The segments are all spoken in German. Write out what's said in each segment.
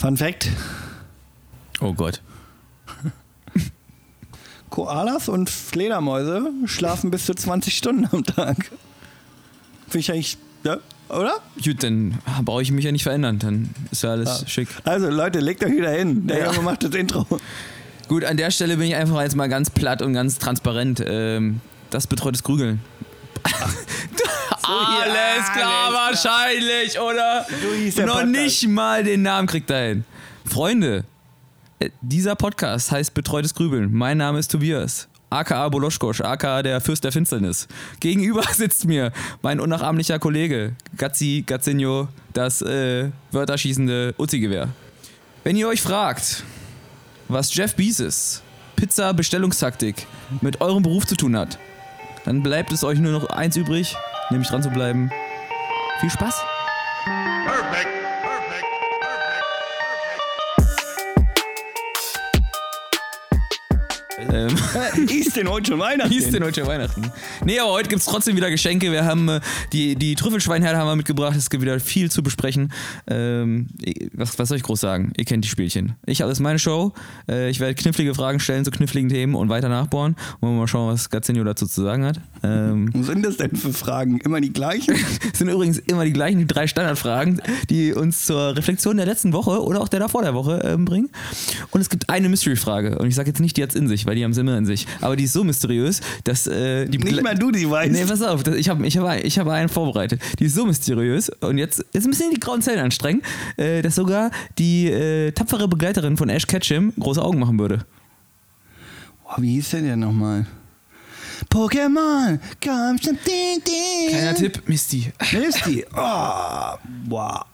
Fun Fact: Oh Gott. Koalas und Fledermäuse schlafen bis zu 20 Stunden am Tag. Finde ich eigentlich, ja, oder? Gut, dann brauche ich mich ja nicht verändern. Dann ist ja alles schick. Also Leute, legt euch wieder hin. Der Ja. Junge macht das Intro. Gut, an der Stelle bin ich einfach jetzt mal ganz platt und ganz transparent. Ähm, das betreutes Grügeln. alles klar, alles wahrscheinlich, oder? So hieß der Noch Podcast. nicht mal den Namen kriegt er hin. Freunde, äh, dieser Podcast heißt Betreutes Grübeln. Mein Name ist Tobias. aka Boloschkosch, aka der Fürst der Finsternis. Gegenüber sitzt mir mein unnachahmlicher Kollege, Gazzi Gazzinho, das äh, wörterschießende Uzi-Gewehr. Wenn ihr euch fragt, was Jeff Bezos, Pizza-Bestellungstaktik, mit eurem Beruf zu tun hat, dann bleibt es euch nur noch eins übrig, nämlich dran zu bleiben. Viel Spaß! Ähm, Ist denn heute schon Weihnachten? Hieß denn heute Weihnachten? Nee, aber heute gibt es trotzdem wieder Geschenke. Wir haben äh, die, die Trüffelschweinherde haben wir mitgebracht. Es gibt wieder viel zu besprechen. Ähm, was, was soll ich groß sagen? Ihr kennt die Spielchen. Ich habe das ist meine Show. Äh, ich werde knifflige Fragen stellen zu kniffligen Themen und weiter nachbohren. Und mal schauen, was Gazzinho dazu zu sagen hat. Ähm, Was sind das denn für Fragen? Immer die gleichen? es sind übrigens immer die gleichen, die drei Standardfragen, die uns zur Reflexion der letzten Woche oder auch der davor der Woche ähm, bringen. Und es gibt eine Mystery-Frage. Und ich sage jetzt nicht, die hat's in sich, weil die haben sie immer in sich. Aber die ist so mysteriös, dass äh, die Nicht mal du die weißt. Nee, pass auf, das- ich habe ich hab, ich hab einen vorbereitet. Die ist so mysteriös und jetzt ist ein bisschen die grauen Zellen anstrengend, äh, dass sogar die äh, tapfere Begleiterin von Ash Ketchum große Augen machen würde. Boah, wie hieß denn der nochmal? Pokémon, komm schon, ding, ding. Kleiner Tipp, Misty. Misty. Oh, wow.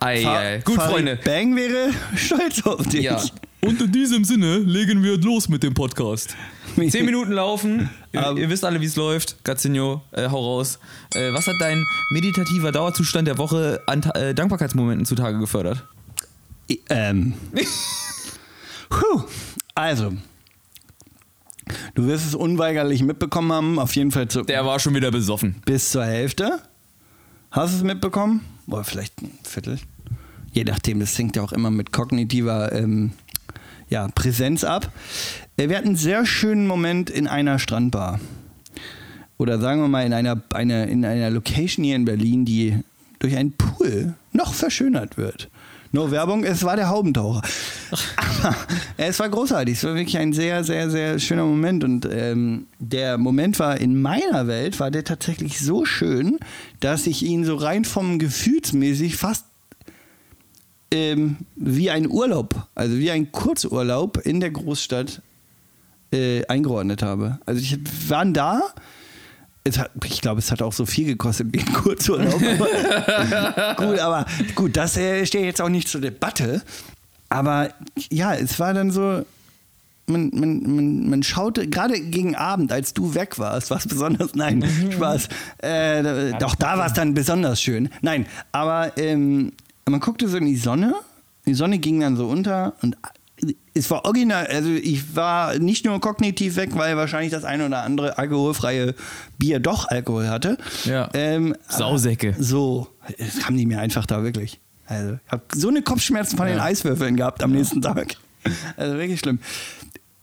Ei, ei. Gut, Farid Freunde. Bang wäre stolz auf dich. Ja. Und in diesem Sinne legen wir los mit dem Podcast. Zehn Minuten laufen. Ihr, ihr wisst alle, wie es läuft. Gazzinho, äh, hau raus. Äh, was hat dein meditativer Dauerzustand der Woche an äh, Dankbarkeitsmomenten zutage gefördert? I- Ähm. Puh. Also. Du wirst es unweigerlich mitbekommen haben, auf jeden Fall zu, Der war schon wieder besoffen. bis zur Hälfte. Hast du es mitbekommen? Boah, vielleicht ein Viertel. Je nachdem, das hängt ja auch immer mit kognitiver ähm, ja, Präsenz ab. Äh, Wir hatten einen sehr schönen Moment in einer Strandbar. Oder sagen wir mal in einer, eine, in einer Location hier in Berlin, die durch einen Pool noch verschönert wird. No Werbung, es war der Haubentaucher. Aber es war großartig. Es war wirklich ein sehr, sehr, sehr schöner Moment. Und ähm, der Moment war in meiner Welt, war der tatsächlich so schön, dass ich ihn so rein vom Gefühlsmäßig fast ähm, wie ein Urlaub, also wie ein Kurzurlaub in der Großstadt äh, eingeordnet habe. Also ich waren da. Hat, ich glaube, es hat auch so viel gekostet wie ein Kurzurlaub. Gut, aber gut, das äh, steht jetzt auch nicht zur Debatte. Aber ja, es war dann so, man, man, man, man schaute, gerade gegen Abend, als du weg warst, war es besonders, nein, Spaß. Äh, doch, da war es dann besonders schön. Nein, aber ähm, man guckte so in die Sonne, die Sonne ging dann so unter und es war original, also ich war nicht nur kognitiv weg, weil wahrscheinlich das eine oder andere alkoholfreie Bier doch Alkohol hatte. Ja. Ähm, Sausäcke. So, das haben die mir einfach da wirklich. Also, ich habe so eine Kopfschmerzen von den Eiswürfeln gehabt am nächsten Tag. Also wirklich schlimm.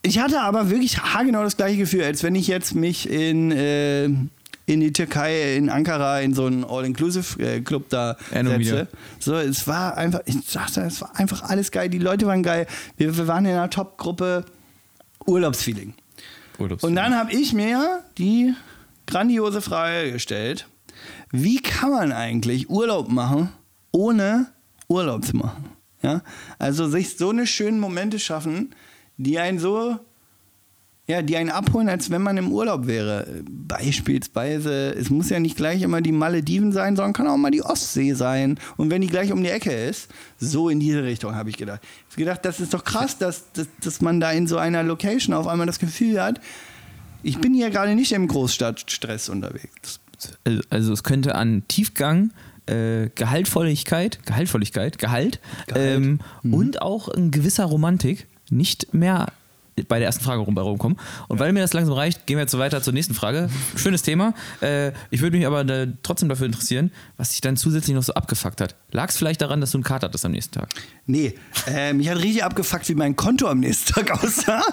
Ich hatte aber wirklich haargenau das gleiche Gefühl, als wenn ich jetzt mich in, äh, in die Türkei, in Ankara, in so einen All-Inclusive-Club da Ja, setze. So, es war einfach, ich sagte, es war einfach alles geil. Die Leute waren geil. Wir, wir waren in einer Top-Gruppe. Urlaubsfeeling. Und dann habe ich mir die grandiose Frage gestellt, wie kann man eigentlich Urlaub machen, ohne Urlaub zu machen? Ja? Also sich so eine schönen Momente schaffen, die einen so, ja, die einen abholen, als wenn man im Urlaub wäre. Beispielsweise, es muss ja nicht gleich immer die Malediven sein, sondern kann auch mal die Ostsee sein. Und wenn die gleich um die Ecke ist, so in diese Richtung habe ich gedacht. Ich habe gedacht, das ist doch krass, dass, dass, dass man da in so einer Location auf einmal das Gefühl hat, ich bin hier gerade nicht im Großstadtstress unterwegs. Also, also es könnte an Tiefgang, äh, Gehaltvolligkeit, Gehaltvolligkeit, Gehalt, Gehalt. Ähm, und auch ein gewisser Romantik nicht mehr bei der ersten Frage rum, rumkommen. Und weil mir das langsam reicht, gehen wir jetzt so weiter zur nächsten Frage. Schönes Thema. Äh, ich würde mich aber da trotzdem dafür interessieren, was dich dann zusätzlich noch so abgefuckt hat. Lag es vielleicht daran, dass du einen Kater hattest am nächsten Tag? Nee, äh, mich hat richtig abgefuckt, wie mein Konto am nächsten Tag aussah.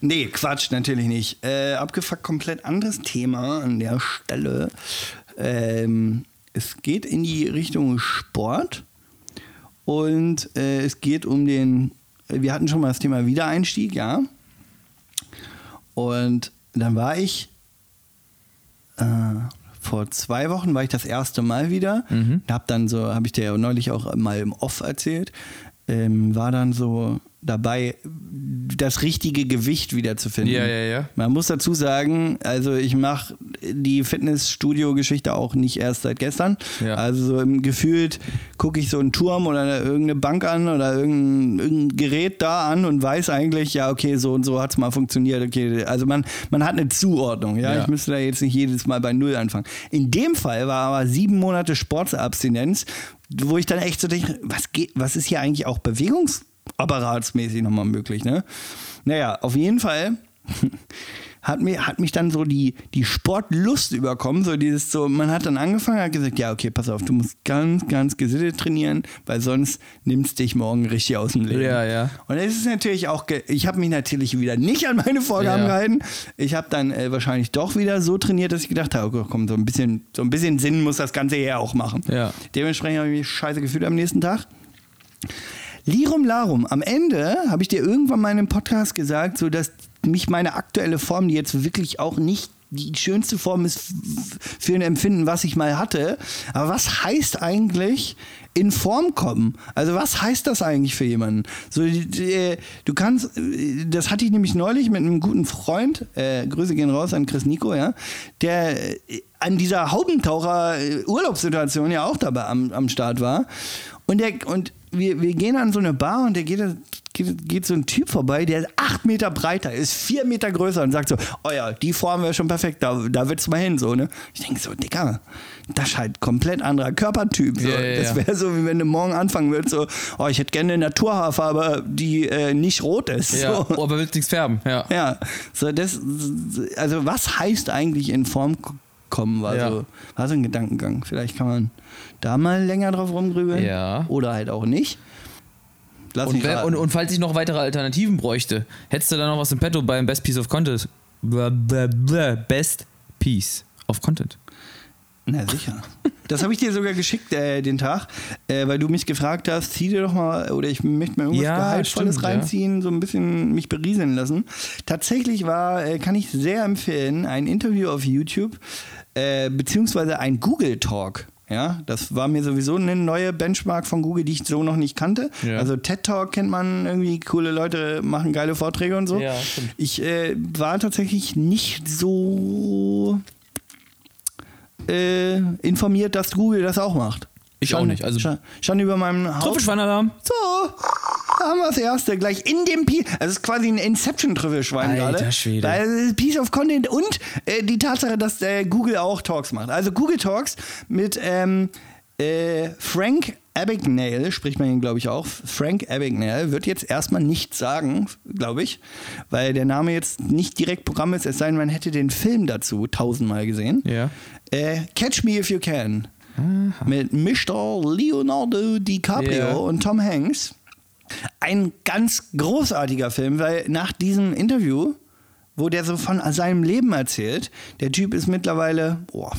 nee, Quatsch, natürlich nicht. Äh, abgefuckt, komplett anderes Thema an der Stelle. Ähm, es geht in die Richtung Sport und äh, es geht um den, wir hatten schon mal das Thema Wiedereinstieg, ja. Und dann war ich äh, vor zwei Wochen war ich das erste Mal wieder. Mhm. Hab dann so, habe ich dir ja neulich auch mal im Off erzählt, ähm, war dann so dabei, das richtige Gewicht wiederzufinden. Ja, ja, ja. Man muss dazu sagen, also ich mache die Fitnessstudio-Geschichte auch nicht erst seit gestern. Ja. Also so im gefühlt gucke ich so einen Turm oder irgendeine Bank an oder irgendein, irgendein Gerät da an und weiß eigentlich, ja, okay, so und so hat es mal funktioniert. Okay, also man, man hat eine Zuordnung, ja? Ja. Ich müsste da jetzt nicht jedes Mal bei Null anfangen. In dem Fall war aber sieben Monate Sportabstinenz, wo ich dann echt so denke, was, geht, was ist hier eigentlich auch bewegungsapparatsmäßig nochmal möglich, ne? Naja, auf jeden Fall hat, mir, hat mich dann so die, die Sportlust überkommen, so dieses so, man hat dann angefangen, hat gesagt, ja, okay, pass auf, du musst ganz, ganz gesittet trainieren, weil sonst nimmst dich morgen richtig aus dem Leben. Ja, ja. Und es ist natürlich auch, ich habe mich natürlich wieder nicht an meine Vorgaben Ja. gehalten. Ich habe dann äh, wahrscheinlich doch wieder so trainiert, dass ich gedacht habe, oh, komm, so ein bisschen, so ein bisschen Sinn muss das Ganze hier auch machen. Ja. Dementsprechend habe ich mich scheiße gefühlt am nächsten Tag. Lirum Larum, am Ende habe ich dir irgendwann mal in einem Podcast gesagt, so dass mich meine aktuelle Form, die jetzt wirklich auch nicht die schönste Form ist für ein Empfinden, was ich mal hatte. Aber was heißt eigentlich in Form kommen? Also was heißt das eigentlich für jemanden? So, die- du kannst, äh, das hatte ich nämlich neulich mit einem guten Freund, äh, Grüße gehen raus an Chris Nico, ja, der äh, an dieser Haubentaucher-Urlaubssituation ja auch dabei am, am Start war. Und, der, und wir, wir gehen an so eine Bar und da geht, geht, geht so ein Typ vorbei, der acht Meter breiter ist, vier Meter größer und sagt so, oh ja, die Form wäre schon perfekt, da, da wird's mal hin. So, ne? Ich denke so, Digga, das ist halt komplett anderer Körpertyp. So. Ja, ja, das ja. wäre so, wie wenn du morgen anfangen würdest, so, oh, ich hätte gerne eine Naturhaarfarbe, die äh, nicht rot ist. Ja, So. oh, aber willst nichts färben, ja. Ja, so das, also was heißt eigentlich in Form kommen, war, Ja. so, war so ein Gedankengang. Vielleicht kann man da mal länger drauf rumgrübeln. Ja. Oder halt auch nicht. Lass Und, mich wer, und, und falls ich noch weitere Alternativen bräuchte, hättest du da noch was im Petto beim Best Piece of Content? Best Piece of Content. Na sicher. Das habe ich dir sogar geschickt, äh, den Tag, äh, weil du mich gefragt hast, zieh dir doch mal, oder ich möchte mir irgendwas Ja, Gehaltvolles stimmt, ja. reinziehen, so ein bisschen mich berieseln lassen. Tatsächlich war, äh, kann ich sehr empfehlen, ein Interview auf YouTube, äh, beziehungsweise ein Google Talk. Ja, das war mir sowieso eine neue Benchmark von Google, die ich so noch nicht kannte. Ja. Also TED Talk kennt man irgendwie, coole Leute machen geile Vorträge und so. Ja. Ich äh, war tatsächlich nicht so äh, informiert, dass Google das auch macht. Ich auch nicht, also- stand, stand über meinem Haus. Trüffelschweinalarm. So, da haben wir das erste gleich in dem Piece. Also es ist quasi ein Inception-Trüffelschwein Alter gerade. Schwede. Weil Piece of Content und äh, die Tatsache, dass äh, Google auch Talks macht. Also Google Talks mit ähm, äh, Frank Abagnale, spricht man ihn glaube ich auch. Frank Abagnale wird jetzt erstmal nichts sagen, glaube ich, weil der Name jetzt nicht direkt Programm ist, es sei denn, man hätte den Film dazu tausendmal gesehen. Ja. Äh, Catch Me If You Can. Mit Mr. Leonardo DiCaprio Ja. und Tom Hanks. Ein ganz großartiger Film, weil nach diesem Interview, wo der so von seinem Leben erzählt, der Typ ist mittlerweile, boah,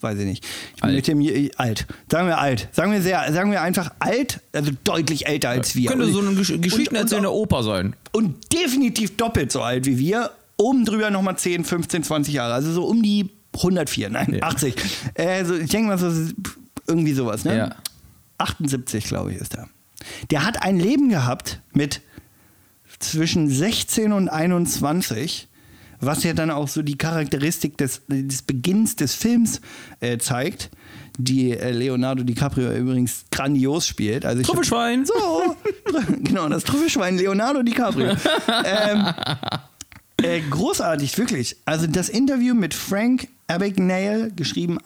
weiß ich nicht, ich Alt. mit dem je- alt, sagen wir alt, sagen wir sehr, sagen wir einfach alt, also deutlich älter als wir. Könnte so ein Gesch und- Geschichten und erzählender auch- Opa sein. und definitiv doppelt so alt wie wir. Oben drüber nochmal 10, 15, 20 Jahre. Also so um die 104, nein, Ja. 80. Äh, so, ich denke mal so irgendwie sowas, ne? Ja. 78, glaube ich, ist er. Der hat ein Leben gehabt mit zwischen 16 und 21, was ja dann auch so die Charakteristik des, des Beginns des Films äh, zeigt, die äh, Leonardo DiCaprio übrigens grandios spielt. Also Trüffelschwein. so, genau, das Trüffelschwein Leonardo DiCaprio. ähm, äh, großartig, wirklich. Also das Interview mit Frank Abagnale, geschrieben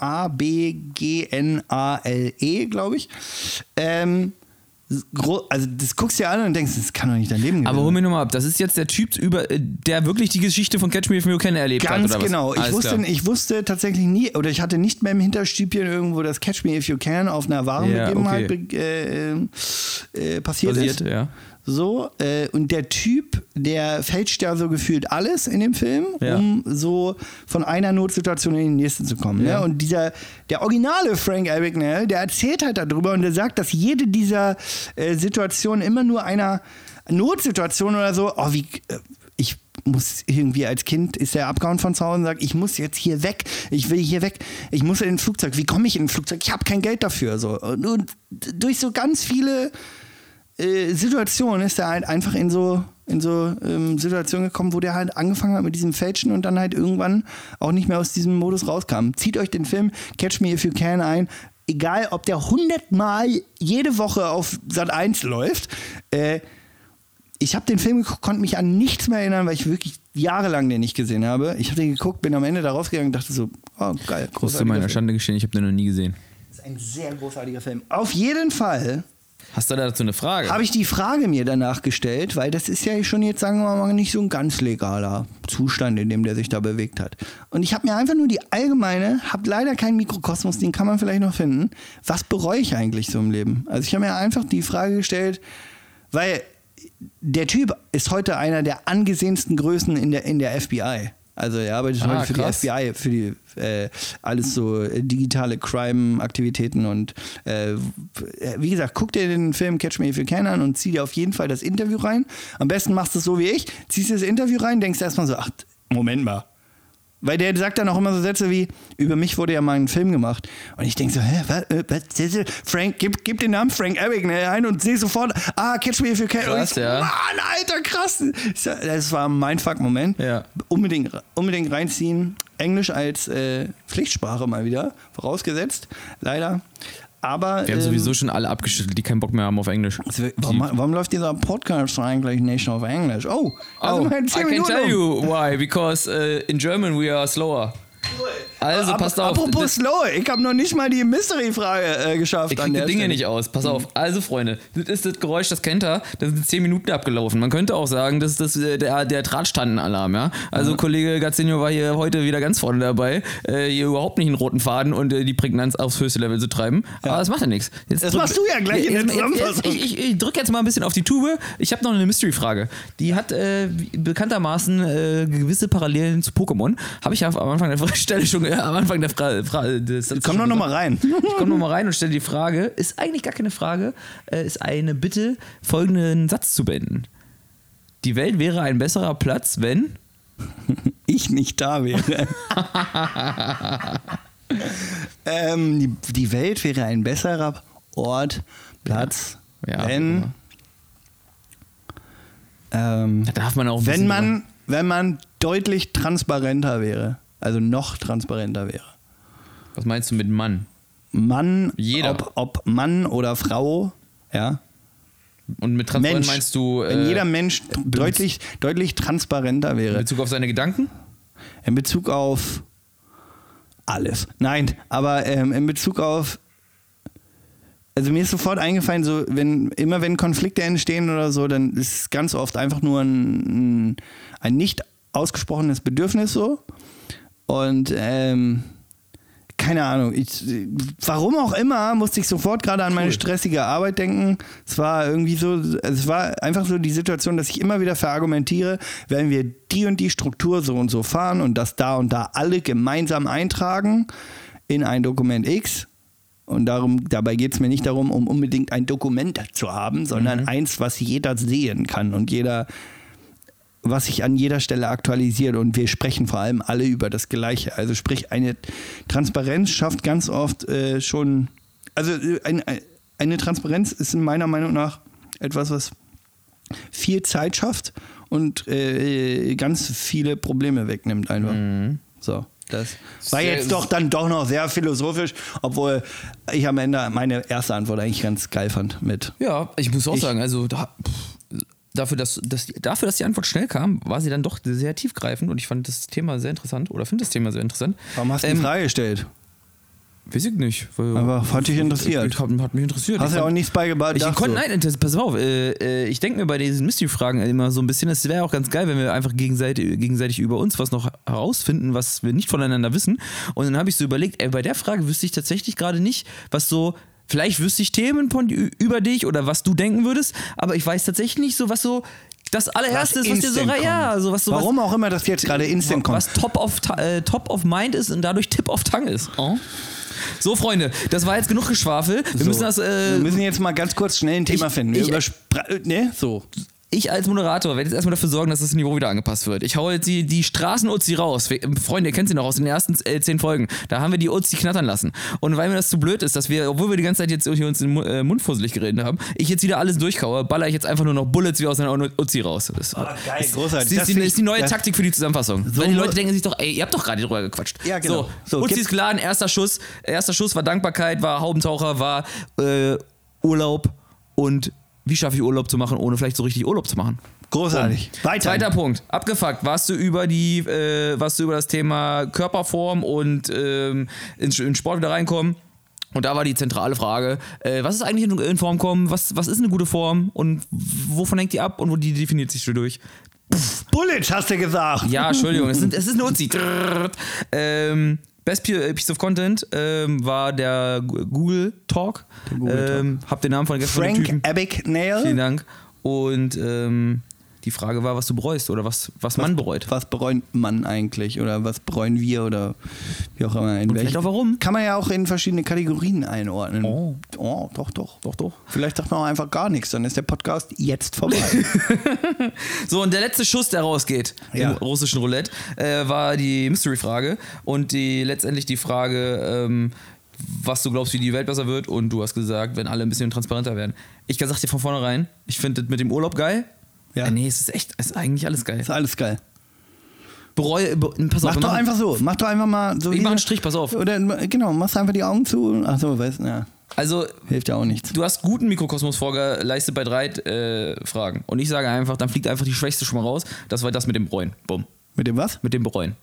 A-B-G-N-A-L-E, glaube ich. Ähm, also das guckst du dir an und denkst, das kann doch nicht dein Leben Aber hol mir nochmal ab, das ist jetzt der Typ, über, äh, der wirklich die Geschichte von Catch Me If You Can erlebt Ganz hat, oder was? genau. Ich Alles wusste, klar. ich wusste tatsächlich nie, oder ich hatte nicht mehr im Hinterstübchen irgendwo das Catch Me If You Can auf einer wahren Ja, Begebenheit okay. be äh, äh, passiert, Basiert, ist. ja. So, äh, und der Typ, der fälscht ja so gefühlt alles in dem Film, Ja. um so von einer Notsituation in die nächste zu kommen. Ja. Ne? Und dieser, der originale Frank Abagnale, der erzählt halt darüber und der sagt, dass jede dieser äh, Situationen immer nur einer Notsituation oder so, oh, wie, äh, ich muss irgendwie als Kind ist er abgehauen von zu Hause und sagt, ich muss jetzt hier weg, ich will hier weg, ich muss in ein Flugzeug. Wie komme ich in ein Flugzeug? Ich habe kein Geld dafür. So. Und, und durch so ganz viele äh, Situation ist er halt einfach in so, in so ähm, Situationen gekommen, wo der halt angefangen hat mit diesem Fälschen und dann halt irgendwann auch nicht mehr aus diesem Modus rauskam. Zieht euch den Film Catch Me If You Can ein. Egal, ob der hundertmal jede Woche auf Sat 1 läuft. Äh, ich habe den Film geguckt, konnte mich an nichts mehr erinnern, weil ich wirklich jahrelang den nicht gesehen habe. Ich habe den geguckt, bin am Ende da rausgegangen und dachte so, oh geil, großartiger meiner. Schande gestehen, ich habe den noch nie gesehen. Das ist ein sehr großartiger Film. Auf jeden Fall Hast du dazu eine Frage? habe ich die Frage mir danach gestellt, weil das ist ja schon jetzt, sagen wir mal, nicht so ein ganz legaler Zustand, in dem der sich da bewegt hat. Und ich habe mir einfach nur die allgemeine, habe leider keinen Mikrokosmos, den kann man vielleicht noch finden. Was bereue ich eigentlich so im Leben? Also ich habe mir einfach die Frage gestellt, weil der Typ ist heute einer der angesehensten Größen in der, in der FBI. Also er arbeitet Ah, heute für krass. die FBI, für die äh, alles so äh, digitale Crime-Aktivitäten und äh, wie gesagt, guck dir den Film Catch Me If You Can an und zieh dir auf jeden Fall das Interview rein. Am besten machst du es so wie ich, ziehst dir das Interview rein, denkst erstmal so, ach, Moment mal. Weil der sagt dann auch immer so Sätze wie, über mich wurde ja mal ein Film gemacht. Und ich denke so, hä, was, äh, was, ist- Frank, gib, gib den Namen Frank Abagnale ein und sehe sofort, ah, Catch Me If You Can. Krass, ich, ja. Mann, Alter, krass. Das war mein Fuck-Moment. Ja. Unbedingt, unbedingt reinziehen. Englisch als äh, Pflichtsprache mal wieder, vorausgesetzt, leider. Aber Wir haben ähm, sowieso schon alle abgeschüttelt, die keinen Bock mehr haben auf Englisch. Warum, warum läuft dieser Podcast eigentlich nicht auf Englisch? Oh, also Oh, mal I can tell you why, because uh, in German we are slower. Also Ab- passt auf. Apropos slow, ich habe noch nicht mal die Mystery-Frage äh, geschafft. Ich an krieg die Dinge Stelle. nicht aus. Pass auf. Also, Freunde, das ist das Geräusch, das kennt er. Da sind 10 Minuten abgelaufen. Man könnte auch sagen, das ist das, äh, der, der Drahtstandenalarm, ja. Also, Kollege Gazzinho war hier heute wieder ganz vorne dabei, äh, hier überhaupt nicht einen roten Faden und äh, die Prägnanz aufs höchste Level zu treiben. Aber das macht ja nichts. Jetzt Das drück- machst du ja gleich in der jetzt- jetzt- Zusammenfassung. Ich, ich, ich drücke jetzt mal ein bisschen auf die Tube. Ich habe noch eine Mystery-Frage. Die hat äh, bekanntermaßen äh, gewisse Parallelen zu Pokémon. Habe ich ja am Anfang der Stelle schon am Anfang der Frage. Fra des Satzes Komm doch noch gesagt. mal rein. Ich komme nochmal rein und stelle die Frage, ist eigentlich gar keine Frage, äh, ist eine Bitte, folgenden Satz zu beenden. Die Welt wäre ein besserer Platz, wenn. ich nicht da wäre. ähm, die, die Welt wäre ein besserer Ort, Platz, Ja, wenn, ähm, Da darf man auch wenn, man, wenn man deutlich transparenter wäre. Also noch transparenter wäre. Was meinst du mit Mann? Mann, Jeder. Ob, ob Mann oder Frau, ja. Und mit Transparenz Mensch. meinst du wenn äh, jeder Mensch deutlich, deutlich transparenter in wäre. Bezug auf seine Gedanken? In Bezug auf alles. Nein, aber ähm, in Bezug auf. Also mir ist sofort eingefallen, so wenn immer wenn Konflikte entstehen oder so, dann ist es ganz oft einfach nur ein, ein, ein nicht ausgesprochenes Bedürfnis so. Und ähm, keine Ahnung, ich, warum auch immer, musste ich sofort gerade an meine Cool. stressige Arbeit denken. Es war irgendwie so, es war einfach so die Situation, dass ich immer wieder verargumentiere, wenn wir die und die Struktur so und so fahren und das da und da alle gemeinsam eintragen in ein Dokument X. Und darum, dabei geht es mir nicht darum, um unbedingt ein Dokument zu haben, sondern eins, was jeder sehen kann und jeder was sich an jeder Stelle aktualisiert und wir sprechen vor allem alle über das Gleiche. Also sprich, eine Transparenz schafft ganz oft äh, schon, also äh, ein, ein- eine Transparenz ist in meiner Meinung nach etwas, was viel Zeit schafft und äh, ganz viele Probleme wegnimmt einfach. So. Das war jetzt doch dann doch noch sehr philosophisch, obwohl ich am Ende meine erste Antwort eigentlich ganz geil fand mit Ja, ich muss auch Ich- sagen, also da, dafür, dass, dass, dafür, dass die Antwort schnell kam, war sie dann doch sehr tiefgreifend und ich fand das Thema sehr interessant oder finde das Thema sehr interessant. Warum hast du die Ähm, Frage gestellt? Weiß ich nicht. Aber hat dich interessiert. Hat, hat mich interessiert. Hast Ich ja auch fand- nichts beigebracht. Ich konnte, nein, pass auf, äh, äh, ich denke mir bei diesen Mystery-Fragen immer so ein bisschen, es wäre auch ganz geil, wenn wir einfach gegenseitig, gegenseitig über uns was noch herausfinden, was wir nicht voneinander wissen. Und dann habe ich so überlegt, ey, bei der Frage wüsste ich tatsächlich gerade nicht, was so, vielleicht wüsste ich Themen von, über dich oder was du denken würdest, aber ich weiß tatsächlich nicht so, was so das allererste ist, was dir so, instant ja, kommt. so was so was, Warum auch immer das jetzt gerade instant kommt. was top of, äh, top of mind ist und dadurch tip of tongue ist. Oh. So, Freunde, das war jetzt genug Geschwafel. Wir müssen das. Äh, wir müssen jetzt mal ganz kurz schnell ein Thema ich- finden. Wir ich- äh, ne? So. Ich als Moderator werde jetzt erstmal dafür sorgen, dass das Niveau wieder angepasst wird. Ich hau jetzt die, die Straßen-Uzi raus. Wir- Freunde, ihr kennt sie noch aus den ersten äh, zehn Folgen. Da haben wir die Uzi knattern lassen. Und weil mir das zu blöd ist, dass wir, obwohl wir die ganze Zeit jetzt hier uns den äh, Mund fusselig geredet haben, ich jetzt wieder alles durchkaue, baller ich jetzt einfach nur noch Bullets wie aus einer Uzi raus. Das, geil, das, großartig. Das, Das ist, die, ist die neue Taktik für die Zusammenfassung. So weil die Leute denken sich doch, ey, ihr habt doch gerade drüber gequatscht. Ja, genau. So, So, Uzi ist geladen, erster Schuss. Erster Schuss war Dankbarkeit, war Haubentaucher, war äh, Urlaub und wie schaffe ich Urlaub zu machen, ohne vielleicht so richtig Urlaub zu machen? Großartig. Weiter. Zweiter Punkt. Abgefuckt. Warst du über die, äh, warst du über das Thema Körperform und ähm, in, in Sport wieder reinkommen? Und da war die zentrale Frage, äh, was ist eigentlich in, in Form kommen? Was, was ist eine gute Form? Und wovon hängt die ab und wo die definiert sich durch? Bullet, hast du gesagt. Ja, Entschuldigung, es, sind, es ist eine Uzi. Ähm, Best Pi- Piece of Content ähm, war der Google Talk. Google Talk. ähm, hab den Namen von gestern von Frank. Abagnale. Vielen Dank. Und ähm, die Frage war, was du bereust oder was, was man bereut. Was bereut man eigentlich? Oder was bereuen wir? Oder wie auch immer. In vielleicht auch warum. Kann man ja auch in verschiedene Kategorien einordnen. Oh. oh doch, doch. Doch, doch. Vielleicht sagt man auch einfach gar nichts. Dann ist der Podcast jetzt vorbei. So, und der letzte Schuss, der rausgeht Ja. im russischen Roulette, äh, war die Mystery-Frage. Und die letztendlich die Frage, ähm, was du glaubst, wie die Welt besser wird. Und du hast gesagt, wenn alle ein bisschen transparenter werden. Ich sag dir von vornherein, ich finde das mit dem Urlaub geil. Ja. Äh, nee, es ist echt, es ist eigentlich alles geil. ist alles geil. Bereue, be, pass auf, Mach doch einfach so. Mach doch einfach mal so. Ich mach einen Strich, pass auf. Oder genau, machst einfach die Augen zu. Ach so, weißt du, ja. Also, Hilft ja auch nichts. du hast guten Mikrokosmos vorgeleistet bei drei äh, Fragen. Und ich sage einfach, dann fliegt einfach die Schwächste schon mal raus. Das war das mit dem Bereuen. Bumm. Mit dem was? Mit dem Bereuen.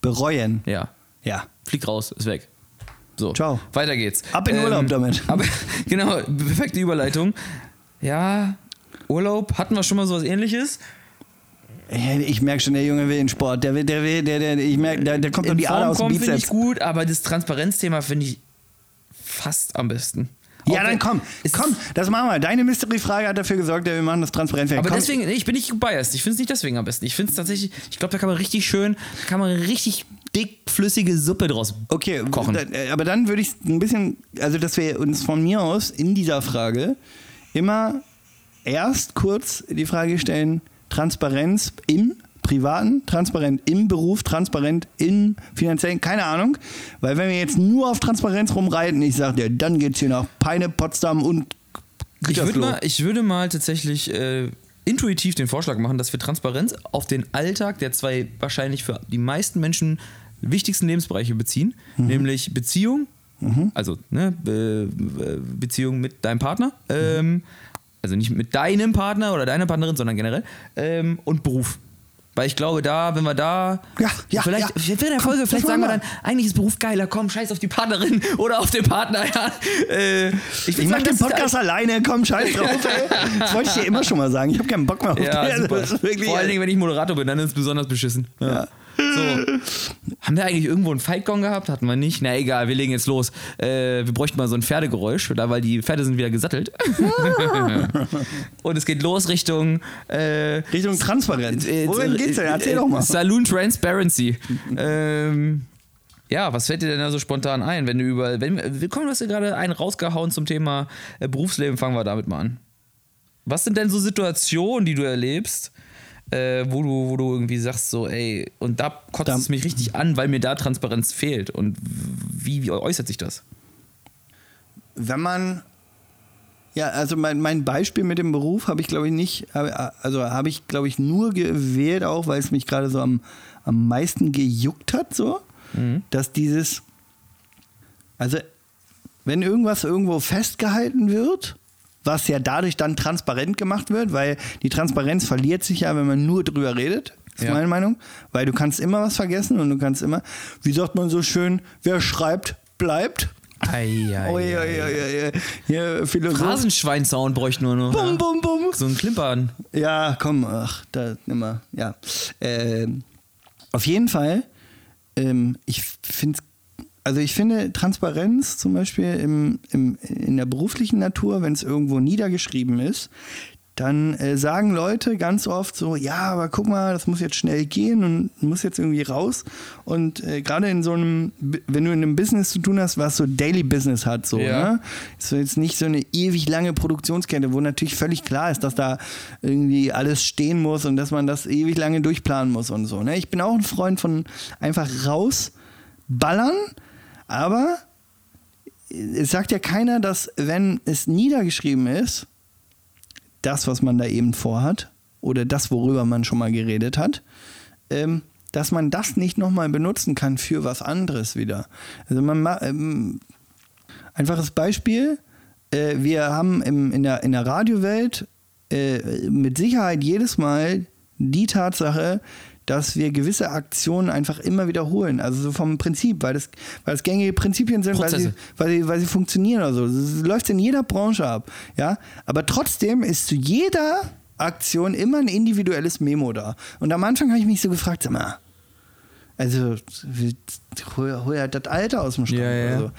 Bereuen. Ja. Ja. Fliegt raus, ist weg. So. Ciao. Weiter geht's. Ab in Urlaub damit. Aber, genau, perfekte Überleitung. Ja, Urlaub, hatten wir schon mal sowas ähnliches? Ich merke schon, der Junge will in Sport. Der will, der will, der, der, ich merke, der, der kommt In um die Ader Form aus dem kommen finde ich Bizeps. gut, aber das Transparenzthema finde ich fast am besten. Ja, dann komm, komm, das machen wir. Deine Mystery-Frage hat dafür gesorgt, dass wir machen das transparent. Aber komm, deswegen, ich bin nicht biased. Ich finde es nicht deswegen am besten. Ich finde es tatsächlich, ich glaube, da kann man richtig schön, da kann man richtig dickflüssige Suppe draus Okay, kochen. äh, aber dann würde ich ein bisschen, also dass wir uns von mir aus in dieser Frage immer erst kurz die Frage stellen, Transparenz im Privaten, transparent im Beruf, transparent im finanziellen, keine Ahnung. Weil wenn wir jetzt nur auf Transparenz rumreiten, ich sag dir, dann geht's hier nach Peine, Potsdam und Ich würde Gütersloh. mal, ich würde mal tatsächlich äh, intuitiv den Vorschlag machen, dass wir Transparenz auf den Alltag der zwei wahrscheinlich für die meisten Menschen wichtigsten Lebensbereiche beziehen, nämlich Beziehung, also ne, Be Be- Beziehung mit deinem Partner, ähm, also nicht mit deinem Partner oder deiner Partnerin, sondern generell, ähm, und Beruf. Weil ich glaube, da, wenn wir da. Ja, ja, Vielleicht, ja. vielleicht in der Folge, vielleicht sagen wir dann, eigentlich ist Beruf geiler, komm, scheiß auf die Partnerin oder auf den Partner. Ja. Äh, Ich würd mach den Podcast alleine, komm, scheiß drauf, ey. Das wollte ich dir immer schon mal sagen. Ich habe keinen Bock mehr auf Ja, den. Vor allen Dingen, wenn ich Moderator bin, dann ist es besonders beschissen. Ja. So. Haben wir eigentlich irgendwo einen Fightgong gehabt? Hatten wir nicht? Na egal, wir legen jetzt los. Äh, wir bräuchten mal so ein Pferdegeräusch, da, weil die Pferde sind wieder gesattelt. Und es geht los Richtung. Äh, Richtung Transparenz. äh, Wohin geht's denn? Erzähl doch mal. Saloon Transparency. ähm, ja, was fällt dir denn da so spontan ein, wenn du über. Wenn, wir kommen, du hast ja gerade einen rausgehauen zum Thema äh, Berufsleben, fangen wir damit mal an. Was sind denn so Situationen, die du erlebst, äh, wo, du, wo du irgendwie sagst, so, ey, und da kotzt Da- es mich richtig an, weil mir da Transparenz fehlt? Und wie, wie äußert sich das? wenn man ja, also mein, mein Beispiel mit dem Beruf habe ich glaube ich nicht, habe- also habe ich glaube ich nur gewählt auch, weil es mich gerade so am, am meisten gejuckt hat, so, dass dieses, also wenn irgendwas irgendwo festgehalten wird, was ja dadurch dann transparent gemacht wird, weil die Transparenz verliert sich ja, wenn man nur drüber redet, ist Ja. meine Meinung, weil du kannst immer was vergessen und du kannst immer, wie sagt man so schön, wer schreibt, bleibt. Ei. Rasenschwein-Sound bräuchte nur noch. Bum, bum, bum. So ein Klimpern. Ja, komm, ach, da nimm mal. Ja. Ähm, auf jeden Fall, ähm, ich finde also ich finde Transparenz zum Beispiel im, im, in der beruflichen Natur, wenn es irgendwo niedergeschrieben ist, dann äh, sagen Leute ganz oft so, ja, aber guck mal, das muss jetzt schnell gehen und muss jetzt irgendwie raus. Und äh, gerade in so einem, wenn du in einem Business zu tun hast, was so Daily Business hat, so, Ja. ne? Ist so jetzt nicht so eine ewig lange Produktionskette, wo natürlich völlig klar ist, dass da irgendwie alles stehen muss und dass man das ewig lange durchplanen muss und so. Ne? Ich bin auch ein Freund von einfach rausballern, aber es sagt ja keiner, dass wenn es niedergeschrieben ist, das, was man da eben vorhat, oder das, worüber man schon mal geredet hat, ähm, dass man das nicht nochmal benutzen kann für was anderes wieder. Also man ma- ähm, einfaches Beispiel, äh, wir haben im, in, der, in der Radiowelt äh, mit Sicherheit jedes Mal die Tatsache, dass wir gewisse Aktionen einfach immer wiederholen. Also so vom Prinzip, weil das, weil das gängige Prinzipien sind, weil sie, weil, sie, weil sie funktionieren oder so. Das läuft in jeder Branche ab. Ja? Aber trotzdem ist zu jeder Aktion immer ein individuelles Memo da. Und am Anfang habe ich mich so gefragt, sag mal, also wie- hol, hol halt das Alter aus dem Schrank. Ja, ja. Oder so.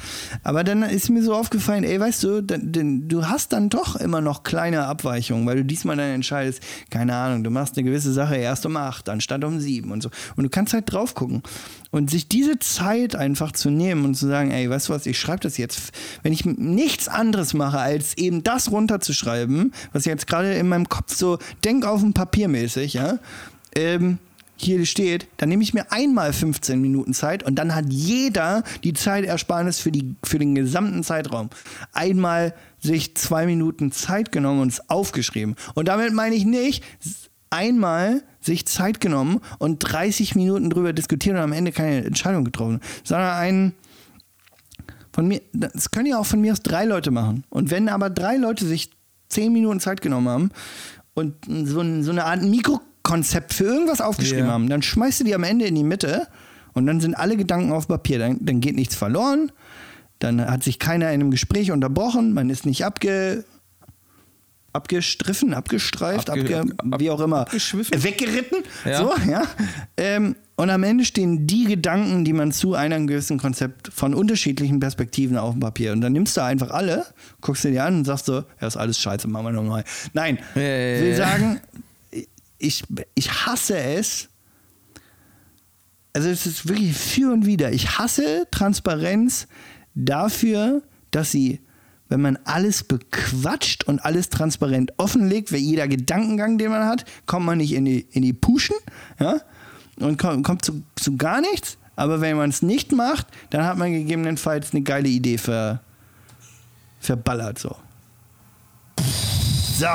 Aber dann ist mir so aufgefallen, ey, weißt du, dann, dann, du hast dann doch immer noch kleine Abweichungen, weil du diesmal dann entscheidest, keine Ahnung, du machst eine gewisse Sache erst um acht, anstatt um sieben und so. Und du kannst halt drauf gucken. Und sich diese Zeit einfach zu nehmen und zu sagen, ey, weißt du was, ich schreibe das jetzt, wenn ich nichts anderes mache, als eben das runterzuschreiben, was jetzt gerade in meinem Kopf so, denk auf dem Papier mäßig, ja, ähm, hier steht, dann nehme ich mir einmal 15 Minuten Zeit und dann hat jeder die Zeitersparnis für, die, für den gesamten Zeitraum. Einmal sich zwei Minuten Zeit genommen und es aufgeschrieben. Und damit meine ich nicht einmal sich Zeit genommen und 30 Minuten drüber diskutiert und am Ende keine Entscheidung getroffen, sondern ein von mir, das können ja auch von mir aus drei Leute machen. Und wenn aber drei Leute sich zehn Minuten Zeit genommen haben und so, so eine Art Mikrokonzept für irgendwas aufgeschrieben Ja. haben, dann schmeißt du die am Ende in die Mitte und dann sind alle Gedanken auf Papier. Dann, dann geht nichts verloren, dann hat sich keiner in einem Gespräch unterbrochen, man ist nicht abge, abgestriffen, abgestreift, Abge- abge, ab- wie auch immer, abgeschwiffen. weggeritten. Ja. So, ja. Ähm, und am Ende stehen die Gedanken, die man zu einem gewissen Konzept von unterschiedlichen Perspektiven auf dem Papier. Und dann nimmst du einfach alle, guckst dir die an und sagst so, ja, ist alles scheiße, machen wir nochmal. Nein, Ja, ja, ich will sagen, ich, ich hasse es. Also es ist wirklich für und wieder. Ich hasse Transparenz dafür, dass sie, wenn man alles bequatscht und alles transparent offenlegt, weil jeder Gedankengang, den man hat, kommt man nicht in die, in die Puschen, ja, und kommt, kommt zu, zu gar nichts. Aber wenn man es nicht macht, dann hat man gegebenenfalls eine geile Idee ver, verballert, so. So.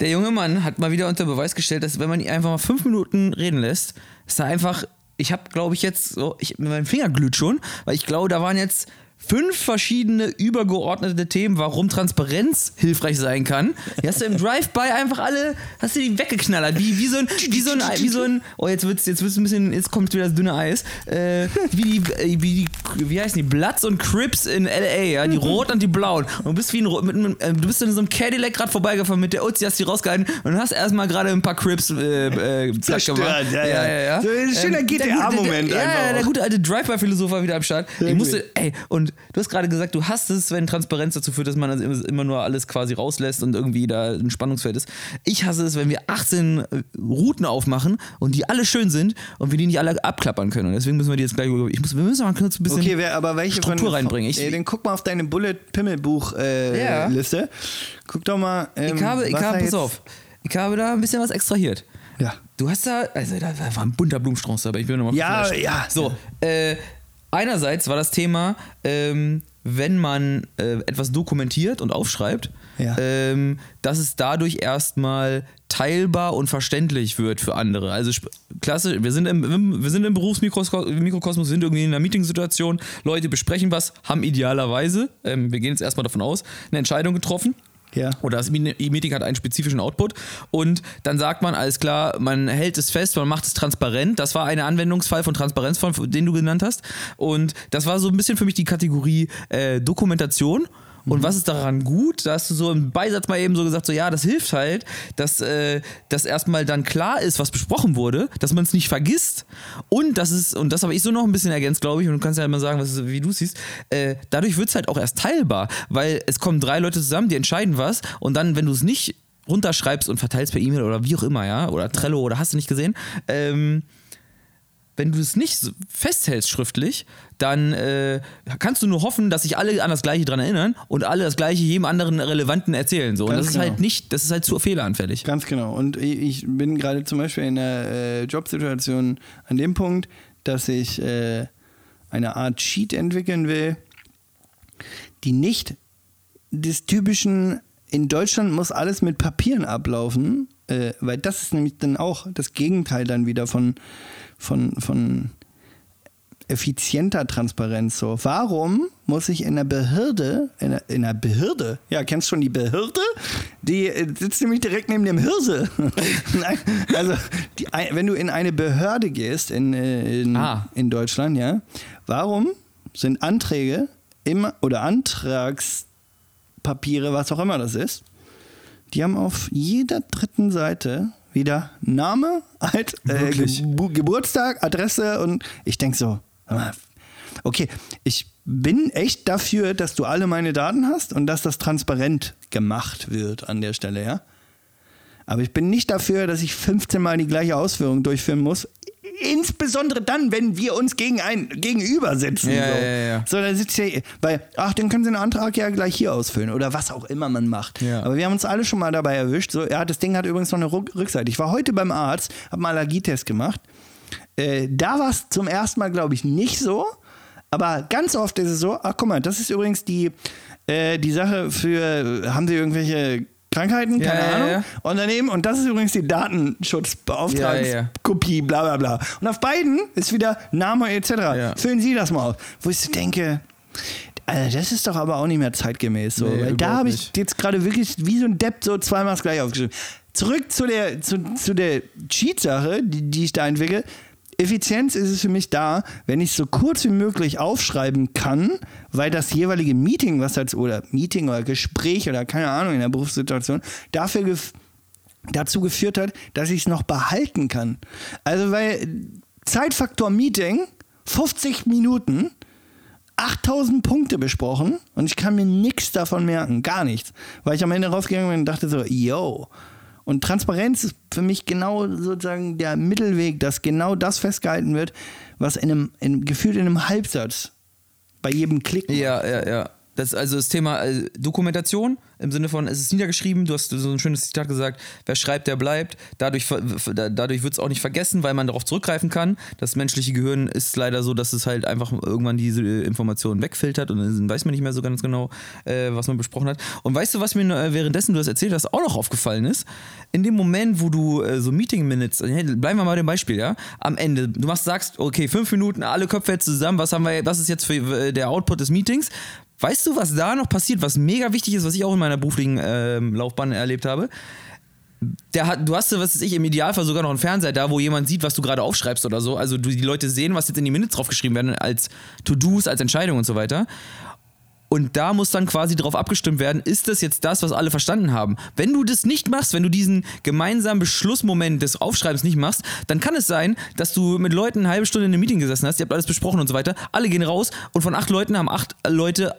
Der junge Mann hat mal wieder unter Beweis gestellt, dass wenn man ihn einfach mal fünf Minuten reden lässt, ist da einfach. Ich habe, glaube ich, jetzt so, ich, mein Finger glüht schon, weil ich glaube, da waren jetzt fünf verschiedene übergeordnete Themen, warum Transparenz hilfreich sein kann. Die hast du im Drive-by einfach alle, hast du die weggeknallert, wie, wie so ein, wie so ein, wie so ein, oh jetzt wird's, jetzt wird's ein bisschen, jetzt kommt wieder das dünne Eis, äh, wie die, äh, wie die, wie heißen die, Bloods und Crips in L.A., ja, die Roten und die Blauen. Und du bist wie ein, mit, einem- äh, du bist in so einem Cadillac gerade vorbeigefahren mit der Uzi, hast die rausgehalten und hast erstmal gerade ein paar Crips äh, äh, Zerstört, gemacht. ja, ja. So ein schöner gute- GTA-Moment der- Ja, einfach ja, der gute alte Drive-by-Philosoph war wieder am Start. Ich musste, ey, und du hast gerade gesagt, du hasst es, wenn Transparenz dazu führt, dass man also immer- nur alles quasi rauslässt und irgendwie da ein Spannungsfeld ist. Ich hasse es, wenn wir 18 äh, Routen aufmachen und die alle schön sind und wir die nicht alle abklappern können. Und deswegen müssen wir die jetzt gleich, ich muss, wir müssen mal kurz ein bisschen Okay, wer, aber welche Struktur von, reinbringen. Ich, ey, dann guck mal auf deine Bullet-Pimmel-Buch-Liste. Äh, Ja. Liste. Guck doch mal. Ähm, ich habe, ich habe, pass auf, ich habe da ein bisschen was extrahiert. Ja. Du hast da, also da war ein bunter Blumenstrauß dabei, ich will nochmal Ja, ja. So, äh, einerseits war das Thema, ähm, wenn man äh, etwas dokumentiert und aufschreibt, Ja. ähm, dass es dadurch erstmal teilbar und verständlich wird für andere. Also klasse, wir sind im, wir sind im Berufsmikrokosmos, sind irgendwie in einer Meetingsituation, Leute besprechen was, haben idealerweise, ähm, wir gehen jetzt erstmal davon aus, eine Entscheidung getroffen Ja. Oder das E-Meeting hat einen spezifischen Output und dann sagt man, alles klar, man hält es fest, man macht es transparent. Das war ein Anwendungsfall von Transparenz, von, den du genannt hast. Und das war so ein bisschen für mich die Kategorie äh, Dokumentation. Und was ist daran gut? Da hast du so im Beisatz mal eben so gesagt, so ja, das hilft halt, dass äh, das erstmal dann klar ist, was besprochen wurde, dass man es nicht vergisst und das ist, und das habe ich so noch ein bisschen ergänzt, glaube ich, und du kannst ja immer sagen, was, wie du siehst, äh, dadurch wird es halt auch erst teilbar, weil es kommen drei Leute zusammen, die entscheiden was und dann, wenn du es nicht runterschreibst und verteilst per E-Mail oder wie auch immer, ja, oder Trello oder hast du nicht gesehen, ähm, wenn du es nicht festhältst schriftlich, dann äh, kannst du nur hoffen, dass sich alle an das Gleiche dran erinnern und alle das Gleiche jedem anderen Relevanten erzählen. So. Und Ganz das genau. ist halt nicht, das ist halt zu fehleranfällig. Ganz genau. Und ich ich bin gerade zum Beispiel in einer äh, Jobsituation an dem Punkt, dass ich äh, eine Art Sheet entwickeln will, die nicht des typischen, in Deutschland muss alles mit Papieren ablaufen, äh, weil das ist nämlich dann auch das Gegenteil dann wieder von, von, von effizienter Transparenz. So, warum muss ich in der Behörde, in der, in der Behörde, ja, kennst schon die Behörde? Die äh, sitzt nämlich direkt neben dem Hirse. Also, die, wenn du in eine Behörde gehst in, äh, in, Ah. in Deutschland, ja, warum sind Anträge immer oder Antragspapiere, was auch immer das ist, die haben auf jeder dritten Seite wieder Name, Alt, äh? Gebu Geburtstag, Adresse und ich denke so, okay, ich bin echt dafür, dass du alle meine Daten hast und dass das transparent gemacht wird an der Stelle, ja. Aber ich bin nicht dafür, dass ich 15 Mal die gleiche Ausführung durchführen muss. Insbesondere dann, wenn wir uns gegen ein, gegenüber sitzen. Ja, so. ja, ja. so, dann sitzt hier, weil, ach, dann können Sie einen Antrag ja gleich hier ausfüllen oder was auch immer man macht. Aber wir haben uns alle schon mal dabei erwischt. So, ja, das Ding hat übrigens noch eine Rückseite. Ich war heute beim Arzt, habe einen Allergietest gemacht. Äh, da war es zum ersten Mal, glaube ich, nicht so. Aber ganz oft ist es so, ach guck mal, das ist übrigens die, äh, die Sache für, haben Sie irgendwelche Krankheiten? Ja, Keine ja, Ahnung. ja. Und daneben, und das ist übrigens die Datenschutzbeauftragungskopie, bla bla bla. Und auf beiden ist wieder Name etc. Ja. Füllen Sie das mal auf. Wo ich denke, Alter, das ist doch aber auch nicht mehr zeitgemäß so. Nee, weil da habe ich jetzt gerade wirklich wie so ein Depp so zweimal das gleiche aufgeschrieben. Zurück zu der, zu, zu der Cheat-Sache, die, die ich da entwickle. Effizienz ist es für mich da, wenn ich so kurz wie möglich aufschreiben kann, weil das jeweilige Meeting, was als oder Meeting oder Gespräch oder keine Ahnung in der Berufssituation dafür gef dazu geführt hat, dass ich es noch behalten kann. Also weil Zeitfaktor Meeting 50 Minuten 8000 Punkte besprochen und ich kann mir nichts davon merken, gar nichts. Weil ich am Ende rausgegangen bin und dachte so, yo. Und Transparenz ist für mich genau sozusagen der Mittelweg, dass genau das festgehalten wird, was in einem, in, gefühlt in einem Halbsatz bei jedem Klick. Ja, ja, ja. Das, also das Thema äh, Dokumentation im Sinne von, es ist niedergeschrieben, du hast so ein schönes Zitat gesagt, wer schreibt, der bleibt. Dadurch, dadurch wird es auch nicht vergessen, weil man darauf zurückgreifen kann. Das menschliche Gehirn ist leider so, dass es halt einfach irgendwann diese äh, Informationen wegfiltert und dann weiß man nicht mehr so ganz genau, äh, was man besprochen hat. Und weißt du, was mir äh, währenddessen du das erzählt hast, auch noch aufgefallen ist? In dem Moment, wo du äh, so Meeting Minutes, hey, bleiben wir mal dem Beispiel, ja, am Ende, du machst, sagst, okay, fünf Minuten, alle Köpfe jetzt zusammen, was haben wir, was ist jetzt für äh, der Output des Meetings? Weißt du, was da noch passiert, was mega wichtig ist, was ich auch in meiner beruflichen ähm, Laufbahn erlebt habe? Hat, du hast, was weiß ich, im Idealfall sogar noch einen Fernseher da, wo jemand sieht, was du gerade aufschreibst oder so. Also du, die Leute sehen, was jetzt in die Minutes draufgeschrieben werden, als To-Dos, als Entscheidung und so weiter. Und da muss dann quasi darauf abgestimmt werden, ist das jetzt das, was alle verstanden haben? Wenn du das nicht machst, wenn du diesen gemeinsamen Beschlussmoment des Aufschreibens nicht machst, dann kann es sein, dass du mit Leuten eine halbe Stunde in einem Meeting gesessen hast, ihr habt alles besprochen und so weiter, alle gehen raus und von acht Leuten haben acht Leute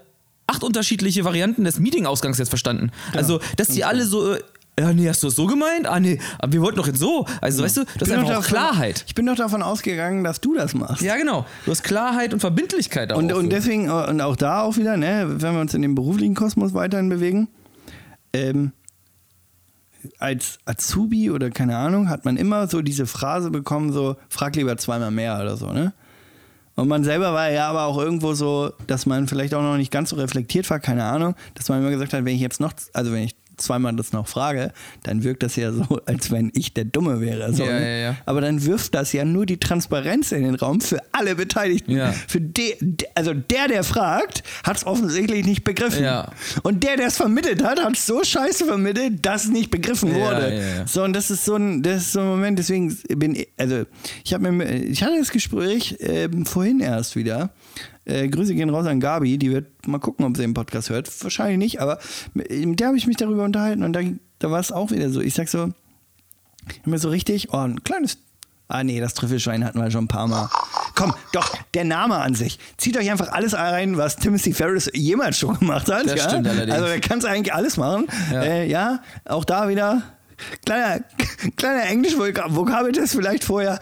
acht unterschiedliche Varianten des Meeting-Ausgangs jetzt verstanden. Also, dass die alle so, äh, ja, nee, hast du das so gemeint? Ah, nee, aber wir wollten doch jetzt so. Also, weißt du, das ist einfach auch davon- Klarheit. Ich bin doch davon ausgegangen, dass du das machst. Ja, genau. Du hast Klarheit und Verbindlichkeit auch. Und, und deswegen, äh, und auch da auch wieder, ne, wenn wir uns in dem beruflichen Kosmos weiterhin bewegen, ähm, als Azubi oder keine Ahnung, hat man immer so diese Phrase bekommen, so, frag lieber zweimal mehr oder so, ne? Und man selber war ja aber auch irgendwo so, dass man vielleicht auch noch nicht ganz so reflektiert war, keine Ahnung, dass man immer gesagt hat, wenn ich jetzt noch, also wenn ich zweimal das noch frage, dann wirkt das ja so, als wenn ich der Dumme wäre. So, Ja, ne? ja, ja. Aber dann wirft das ja nur die Transparenz in den Raum für alle Beteiligten. Für de, de, also der, der fragt, hat es offensichtlich nicht begriffen. Und der, der es vermittelt hat, hat es so scheiße vermittelt, dass es nicht begriffen wurde. So, und das ist so ein, das ist so ein Moment, deswegen bin ich, also ich habe mir, ich hatte das Gespräch ähm, vorhin erst wieder. Äh, Grüße gehen raus an Gabi, die wird mal gucken, ob sie den Podcast hört. Wahrscheinlich nicht, aber mit der habe ich mich darüber unterhalten und da, da war es auch wieder so. Ich sag so, immer so richtig, oh, ein kleines. Ah, nee, das Trüffelschwein hatten wir schon ein paar Mal. Komm, doch, der Name an sich. Zieht euch einfach alles rein, was Timothy Ferris jemals schon gemacht hat. Das ja? stimmt allerdings. Also, er kann es eigentlich alles machen. Ja. Ja, äh, ja auch da wieder kleiner, kleiner Englisch-Vokabeltest vielleicht vorher.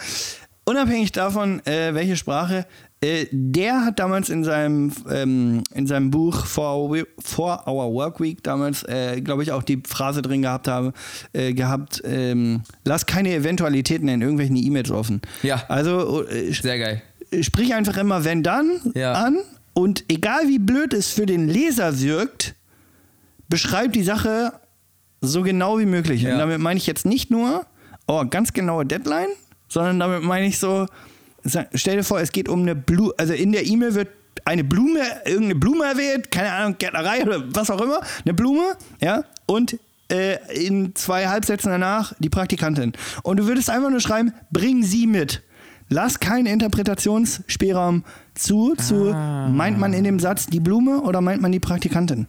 Unabhängig davon, äh, welche Sprache, äh, der hat damals in seinem, ähm, in seinem Buch For, Our- For Our Work Week damals, äh, glaube ich, auch die Phrase drin gehabt habe, äh, gehabt, ähm, lass keine Eventualitäten in irgendwelchen E-Mails offen. Ja. Also äh, Sehr geil. sprich einfach immer wenn dann Ja. an und egal wie blöd es für den Leser wirkt, beschreib die Sache so genau wie möglich. Ja. Und damit meine ich jetzt nicht nur, oh, ganz genaue Deadline, sondern damit meine ich so, stell dir vor, es geht um eine Blume, also in der E-Mail wird eine Blume, irgendeine Blume erwähnt, keine Ahnung, Gärtnerei oder was auch immer, eine Blume, ja, und äh, in zwei Halbsätzen danach die Praktikantin. Und du würdest einfach nur schreiben, bring sie mit. Lass keinen Interpretationsspielraum zu, zu, meint man in dem Satz die Blume oder meint man die Praktikantin?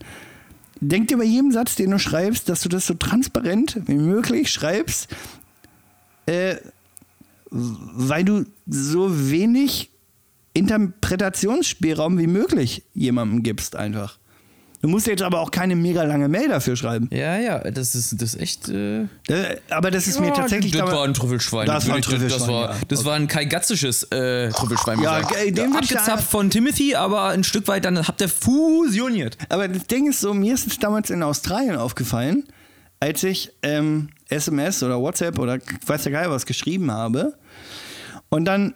Denk dir bei jedem Satz, den du schreibst, dass du das so transparent wie möglich schreibst, äh, weil du so wenig Interpretationsspielraum wie möglich jemandem gibst einfach. Du musst jetzt aber auch keine mega lange Mail dafür schreiben. Ja, ja, das ist, das ist echt. Äh, Äh, Aber das ist mir tatsächlich... Das war ein Trüffelschwein. Das war ein Wirklich, Das Trüffelschwein, war, ja. das war ein Kai Gatzisches äh, Trüffelschwein. Ja, den ich Abgezapft von Timothy, aber ein Stück weit dann habt ihr fusioniert. Aber das Ding ist so, mir ist es damals in Australien aufgefallen, als ich ähm, SMS oder WhatsApp oder weiß der Geil was geschrieben habe. Und dann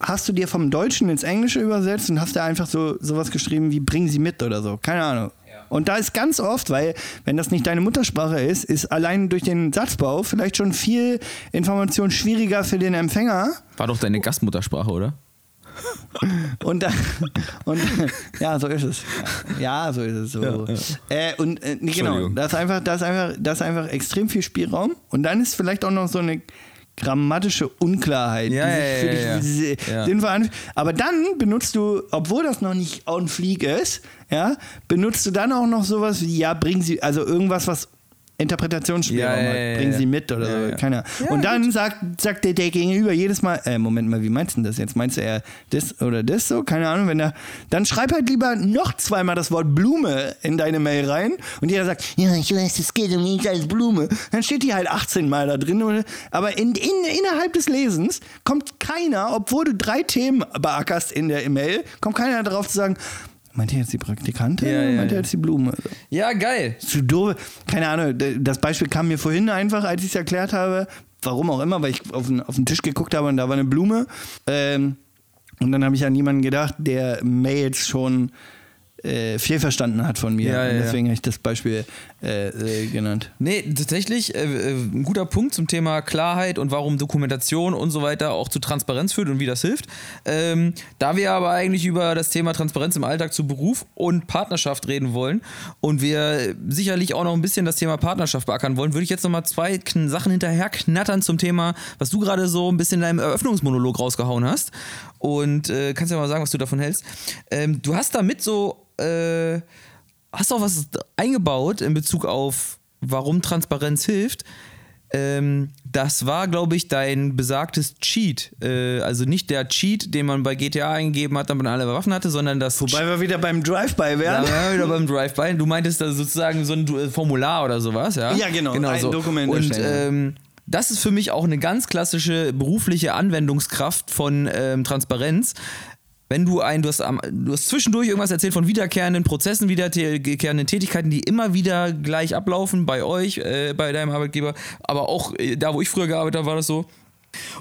hast du dir vom Deutschen ins Englische übersetzt und hast da einfach so sowas geschrieben wie bring sie mit oder so. Keine Ahnung. Und da ist ganz oft, weil wenn das nicht deine Muttersprache ist, ist allein durch den Satzbau vielleicht schon viel Information schwieriger für den Empfänger. War doch deine Gastmuttersprache, oder? Und, dann, und ja, so ist es. Ja, so ist es. So. Äh, und äh, genau, da ist, einfach, da, ist einfach, da ist einfach extrem viel Spielraum. Und dann ist vielleicht auch noch so eine grammatische Unklarheit, Ja, die sich ja, für ja, diese- Ja. anfühlt. Aber dann benutzt du, obwohl das noch nicht on fleek ist, ja, benutzt du dann auch noch sowas wie, ja, bring sie, also irgendwas, was Interpretationsspielraum Ja, ja, ja, Bring ja. sie mit oder Ja, so, ja. keine Ahnung. Ja, und dann sagt, sagt der, der Gegenüber jedes Mal, äh, Moment mal, wie meinst du denn das jetzt? Meinst du eher das oder das so? Keine Ahnung, wenn er, dann schreib halt lieber noch zweimal das Wort Blume in deine Mail rein und jeder sagt, ja, ich weiß, es geht um nichts als Blume. Dann steht die halt 18 Mal da drin. Aber in, in, innerhalb des Lesens kommt keiner, obwohl du drei Themen beackerst in der E-Mail, kommt keiner darauf zu sagen, meint ihr jetzt die Praktikantin Ja, ja, meint ihr ja. jetzt die Blume? Ja, geil. zu doof. Keine Ahnung, das Beispiel kam mir vorhin einfach, als ich es erklärt habe. Warum auch immer, weil ich auf den, auf den Tisch geguckt habe und da war eine Blume. Ähm, und dann habe ich an jemanden gedacht, der Mails schon äh, viel verstanden hat von mir. Ja, ja. deswegen habe ich das Beispiel äh, äh, genannt. Nee, tatsächlich äh, äh, ein guter Punkt zum Thema Klarheit und warum Dokumentation und so weiter auch zu Transparenz führt und wie das hilft. Ähm, da wir aber eigentlich über das Thema Transparenz im Alltag zu Beruf und Partnerschaft reden wollen und wir sicherlich auch noch ein bisschen das Thema Partnerschaft beackern wollen, würde ich jetzt nochmal zwei Sachen hinterher knattern zum Thema, was du gerade so ein bisschen in deinem Eröffnungsmonolog rausgehauen hast. Und äh, kannst ja mal sagen, was du davon hältst. Ähm, du hast damit so äh, hast auch was eingebaut in Bezug auf, warum Transparenz hilft. Ähm, das war, glaube ich, dein besagtes Cheat. Äh, also nicht der Cheat, den man bei GTA eingegeben hat, damit man alle Waffen hatte, sondern das Wobei wir wieder beim Drive-By wären. waren wir wieder beim Drive-By. Du meintest da sozusagen so ein Du- Formular oder sowas, ja? Ja, genau, ein so. Dokument Und ähm, das ist für mich auch eine ganz klassische berufliche Anwendungskraft von ähm, Transparenz. Wenn du ein, du hast, am, du hast zwischendurch irgendwas erzählt von wiederkehrenden Prozessen, wiederkehrenden Tätigkeiten, die immer wieder gleich ablaufen bei euch, äh, bei deinem Arbeitgeber, aber auch äh, da, wo ich früher gearbeitet habe, war das so.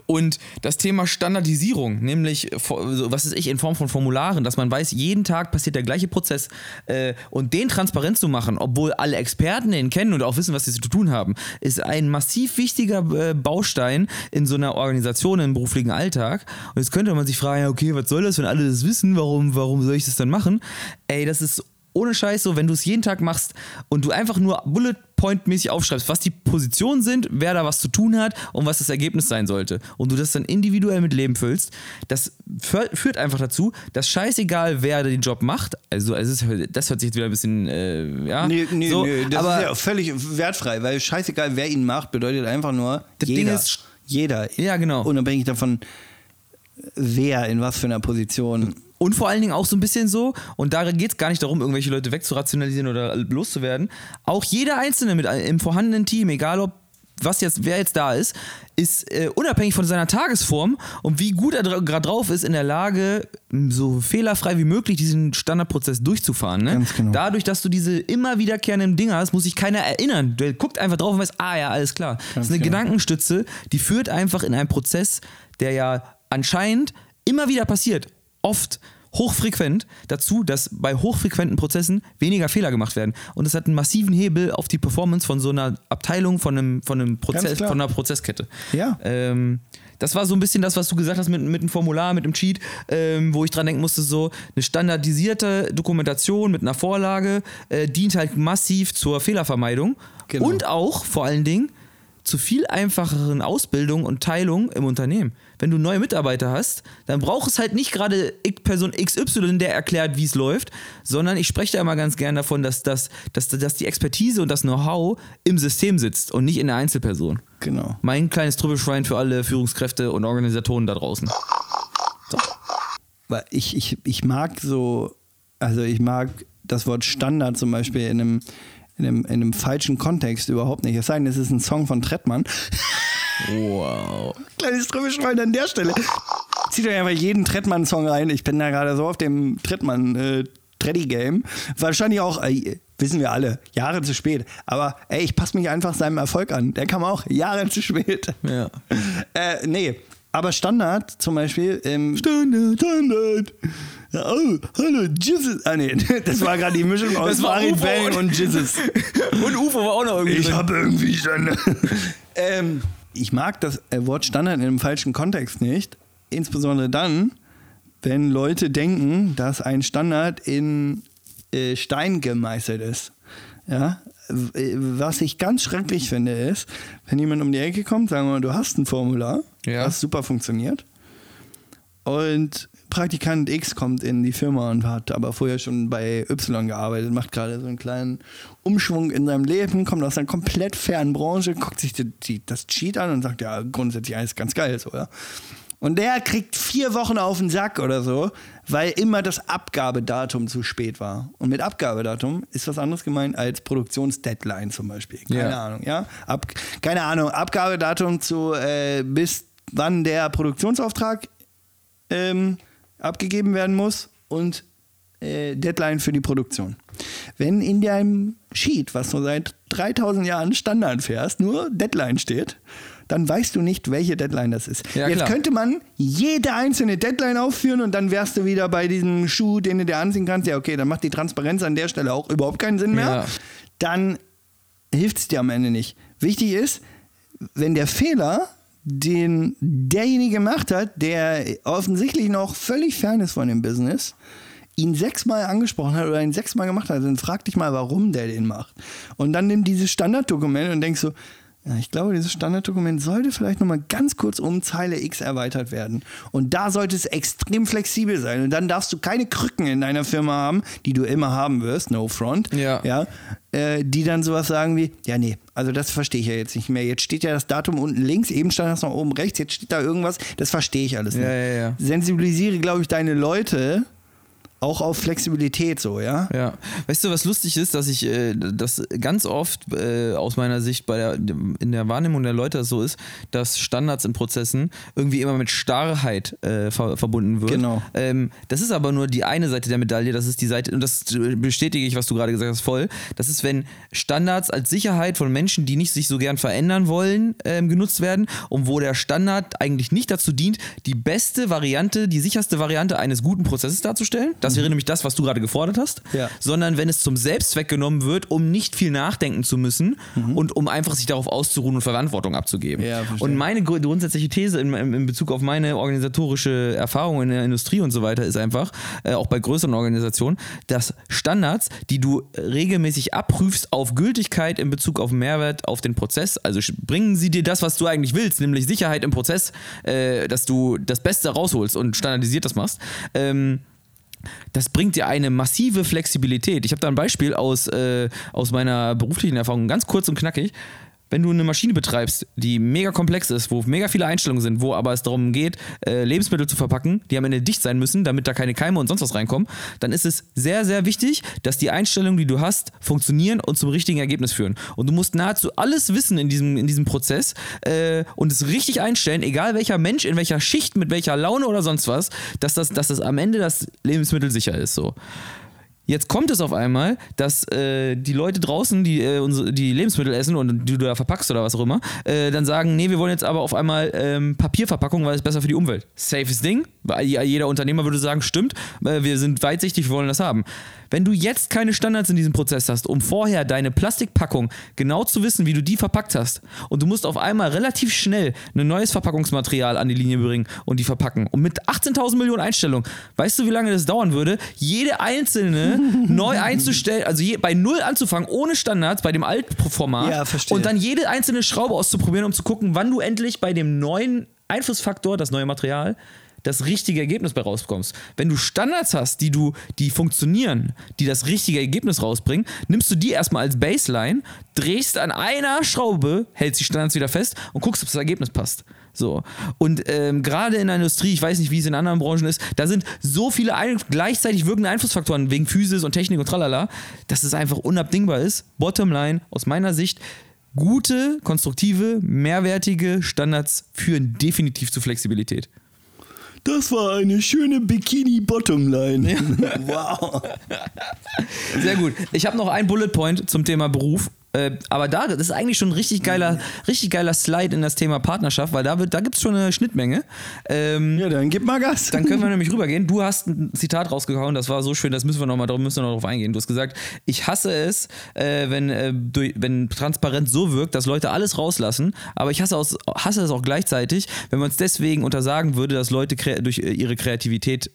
Und das Thema Standardisierung, nämlich, was ist ich, in Form von Formularen, dass man weiß, jeden Tag passiert der gleiche Prozess äh, und den transparent zu machen, obwohl alle Experten den kennen und auch wissen, was sie zu tun haben, ist ein massiv wichtiger äh, Baustein in so einer Organisation im beruflichen Alltag. Und jetzt könnte man sich fragen, okay, was soll das, wenn alle das wissen, warum, warum soll ich das dann machen? Ey, das ist ohne Scheiß so, wenn du es jeden Tag machst und du einfach nur Bullet Point-mäßig aufschreibst, was die Positionen sind, wer da was zu tun hat und was das Ergebnis sein sollte. Und du das dann individuell mit Leben füllst, das fü- führt einfach dazu, dass scheißegal, wer den Job macht, also es ist, das hört sich jetzt wieder ein bisschen, äh, ja, Nee, nee, so, nee, das aber ist ja völlig wertfrei, weil scheißegal, wer ihn macht, bedeutet einfach nur Das jeder. Ding ist- jeder. Ja, genau. Unabhängig davon, wer in was für einer Position. Und vor allen Dingen auch so ein bisschen so, und da geht es gar nicht darum, irgendwelche Leute wegzurationalisieren oder loszuwerden. Auch jeder Einzelne mit im vorhandenen Team, egal ob was jetzt, wer jetzt da ist, ist äh, unabhängig von seiner Tagesform und wie gut er dra- gerade drauf ist, in der Lage, so fehlerfrei wie möglich diesen Standardprozess durchzufahren. Ne? Ganz genau. Dadurch, dass du diese immer wiederkehrenden Dinge hast, muss sich keiner erinnern. Der guckt einfach drauf und weiß, ah ja, alles klar. das ist eine genau. Gedankenstütze, die führt einfach in einen Prozess, der ja anscheinend immer wieder passiert, oft hochfrequent dazu, dass bei hochfrequenten Prozessen weniger Fehler gemacht werden. Und das hat einen massiven Hebel auf die Performance von so einer Abteilung, von einem, von einem Prozess, von einer Prozesskette. Ja. Ähm, das war so ein bisschen das, was du gesagt hast mit, mit dem Formular, mit dem Cheat, ähm, wo ich dran denken musste, so eine standardisierte Dokumentation mit einer Vorlage äh, dient halt massiv zur Fehlervermeidung Genau. und auch vor allen Dingen zu viel einfacheren Ausbildung und Teilung im Unternehmen. Wenn du neue Mitarbeiter hast, dann braucht es halt nicht gerade Person XY, der erklärt, wie es läuft, sondern ich spreche da immer ganz gern davon, dass, das, dass, dass die Expertise und das Know-how im System sitzt und nicht in der Einzelperson. Genau. Mein kleines Trüffelschwein für alle Führungskräfte und Organisatoren da draußen. Weil ich, ich, ich mag so, also ich mag das Wort Standard zum Beispiel in einem, in einem, in einem falschen Kontext überhaupt nicht. Es sei denn, es ist ein Song von Trettmann. Wow. Kleines Trüffelschwein an der Stelle. Zieht euch einfach jeden Trettmann-Song rein. Ich bin da gerade so auf dem Trettmann äh, Treddy-Game. Wahrscheinlich auch, äh, wissen wir alle, Jahre zu spät. Aber ey, ich passe mich einfach seinem Erfolg an. Der kam auch Jahre zu spät. Ja. Äh, nee, aber Standard zum Beispiel. Ähm, Standard, Standard. Oh, hallo, Jesus. Ah, nee, das war gerade die Mischung aus Das Farid Bang und- Jesus. Und UFO war auch noch irgendwie. Ich habe irgendwie Standard. ähm, ich mag das äh, Wort Standard in einem falschen Kontext nicht. Insbesondere dann, wenn Leute denken, dass ein Standard in äh, Stein gemeißelt ist. Ja? Äh, Was ich ganz schrecklich finde, ist, wenn jemand um die Ecke kommt, sagen wir mal, du hast ein Formular, Ja. was super funktioniert. Und Praktikant X kommt in die Firma und hat aber vorher schon bei Y gearbeitet, macht gerade so einen kleinen Umschwung in seinem Leben, kommt aus einer komplett fernen Branche, guckt sich die, die, das Cheat an und sagt, ja, grundsätzlich alles ganz geil so, ja. Und der kriegt vier Wochen auf den Sack oder so, weil immer das Abgabedatum zu spät war. Und mit Abgabedatum ist was anderes gemeint als Produktionsdeadline zum Beispiel. Keine Ja. Ahnung, ja. Ab, keine Ahnung, Abgabedatum zu äh, bis wann der Produktionsauftrag ähm, abgegeben werden muss und äh, Deadline für die Produktion. Wenn in deinem Sheet, was du seit 3000 Jahren Standard fährst, nur Deadline steht, dann weißt du nicht, welche Deadline das ist. Ja, Jetzt klar. könnte man jede einzelne Deadline aufführen und dann wärst du wieder bei diesem Schuh, den du dir anziehen kannst. Ja, okay, dann macht die Transparenz an der Stelle auch überhaupt keinen Sinn mehr. Ja. Dann hilft es dir am Ende nicht. Wichtig ist, wenn der Fehler, den derjenige gemacht hat, der offensichtlich noch völlig fern ist von dem Business, ihn sechsmal angesprochen hat oder ihn sechsmal gemacht hat, dann frag dich mal, warum der den macht. Und dann nimm dieses Standarddokument und denkst so, ja, ich glaube, dieses Standarddokument sollte vielleicht nochmal ganz kurz um Zeile X erweitert werden. Und da sollte es extrem flexibel sein. Und dann darfst du keine Krücken in deiner Firma haben, die du immer haben wirst, no front. Ja. ja äh, die dann sowas sagen wie, ja, nee, also das verstehe ich ja jetzt nicht mehr. Jetzt steht ja das Datum unten links, eben stand das noch oben rechts, jetzt steht da irgendwas, das verstehe ich alles nicht. Ja, ja, ja. Sensibilisiere, glaube ich, deine Leute auch auf Flexibilität so, ja? Ja. Weißt du, was lustig ist, dass ich äh, das ganz oft äh, aus meiner Sicht bei der, in der Wahrnehmung der Leute so ist, dass Standards in Prozessen irgendwie immer mit Starrheit äh, ver verbunden wird. Genau. Ähm, das ist aber nur die eine Seite der Medaille, das ist die Seite, und das bestätige ich, was du gerade gesagt hast, voll. Das ist, wenn Standards als Sicherheit von Menschen, die nicht sich so gern verändern wollen, ähm, genutzt werden und wo der Standard eigentlich nicht dazu dient, die beste Variante, die sicherste Variante eines guten Prozesses darzustellen. Das wäre nämlich das, was du gerade gefordert hast. Ja. Sondern wenn es zum Selbstzweck genommen wird, um nicht viel nachdenken zu müssen und um einfach sich darauf auszuruhen und Verantwortung abzugeben. Ja, und meine gru- grundsätzliche These in, in, Bezug auf meine organisatorische Erfahrung in der Industrie und so weiter ist einfach, äh, auch bei größeren Organisationen, dass Standards, die du regelmäßig abprüfst auf Gültigkeit in Bezug auf Mehrwert auf den Prozess, also bringen sie dir das, was du eigentlich willst, nämlich Sicherheit im Prozess, äh, dass du das Beste rausholst und standardisiert das machst. Ähm, das bringt dir eine massive Flexibilität. Ich habe da ein Beispiel aus, äh, aus meiner beruflichen Erfahrung, ganz kurz und knackig. Wenn du eine Maschine betreibst, die mega komplex ist, wo mega viele Einstellungen sind, wo aber es darum geht, äh, Lebensmittel zu verpacken, die am Ende dicht sein müssen, damit da keine Keime und sonst was reinkommen, dann ist es sehr, sehr wichtig, dass die Einstellungen, die du hast, funktionieren und zum richtigen Ergebnis führen. Und du musst nahezu alles wissen in diesem, in diesem Prozess äh, und es richtig einstellen, egal welcher Mensch, in welcher Schicht, mit welcher Laune oder sonst was, dass das, dass das am Ende das Lebensmittel sicher ist. So. Jetzt kommt es auf einmal, dass äh, die Leute draußen, die, äh, unsere, die Lebensmittel essen und die du da verpackst oder was auch immer, äh, dann sagen, nee, wir wollen jetzt aber auf einmal ähm, Papierverpackung, weil es besser für die Umwelt. Safes Ding. Weil Jeder Unternehmer würde sagen, stimmt, äh, wir sind weitsichtig, wir wollen das haben. Wenn du jetzt keine Standards in diesem Prozess hast, um vorher deine Plastikpackung genau zu wissen, wie du die verpackt hast, und du musst auf einmal relativ schnell ein neues Verpackungsmaterial an die Linie bringen und die verpacken. Und mit 18.000 Millionen Einstellungen, weißt du, wie lange das dauern würde, jede einzelne neu einzustellen, also je, bei Null anzufangen, ohne Standards, bei dem Altformat, Ja, verstehe. und dann jede einzelne Schraube auszuprobieren, um zu gucken, wann du endlich bei dem neuen Einflussfaktor, das neue Material, das richtige Ergebnis bei rauskommst. Wenn du Standards hast, die du, die funktionieren, die das richtige Ergebnis rausbringen, nimmst du die erstmal als Baseline, drehst an einer Schraube, hältst die Standards wieder fest und guckst, ob das Ergebnis passt. So. Und ähm, gerade in der Industrie, ich weiß nicht, wie es in anderen Branchen ist, da sind so viele ein gleichzeitig wirkende Einflussfaktoren wegen Physis und Technik und tralala, dass es einfach unabdingbar ist. Bottomline, aus meiner Sicht, gute, konstruktive, mehrwertige Standards führen definitiv zu Flexibilität. Das war eine schöne Bikini-Bottomline. wow. Sehr gut. Ich habe noch einen Bullet Point zum Thema Beruf. Äh, aber da, das ist eigentlich schon ein richtig geiler, richtig geiler Slide in das Thema Partnerschaft, weil da, wird- da gibt es schon eine Schnittmenge. Ähm, Ja, dann gib mal Gas. Dann können wir nämlich rübergehen. Du hast ein Zitat rausgehauen, das war so schön, das müssen wir nochmal müssen wir noch drauf eingehen. Du hast gesagt, ich hasse es, äh, wenn, äh, durch, wenn Transparenz so wirkt, dass Leute alles rauslassen, aber ich hasse, aus, hasse es auch gleichzeitig, wenn man es deswegen untersagen würde, dass Leute durch äh, ihre Kreativität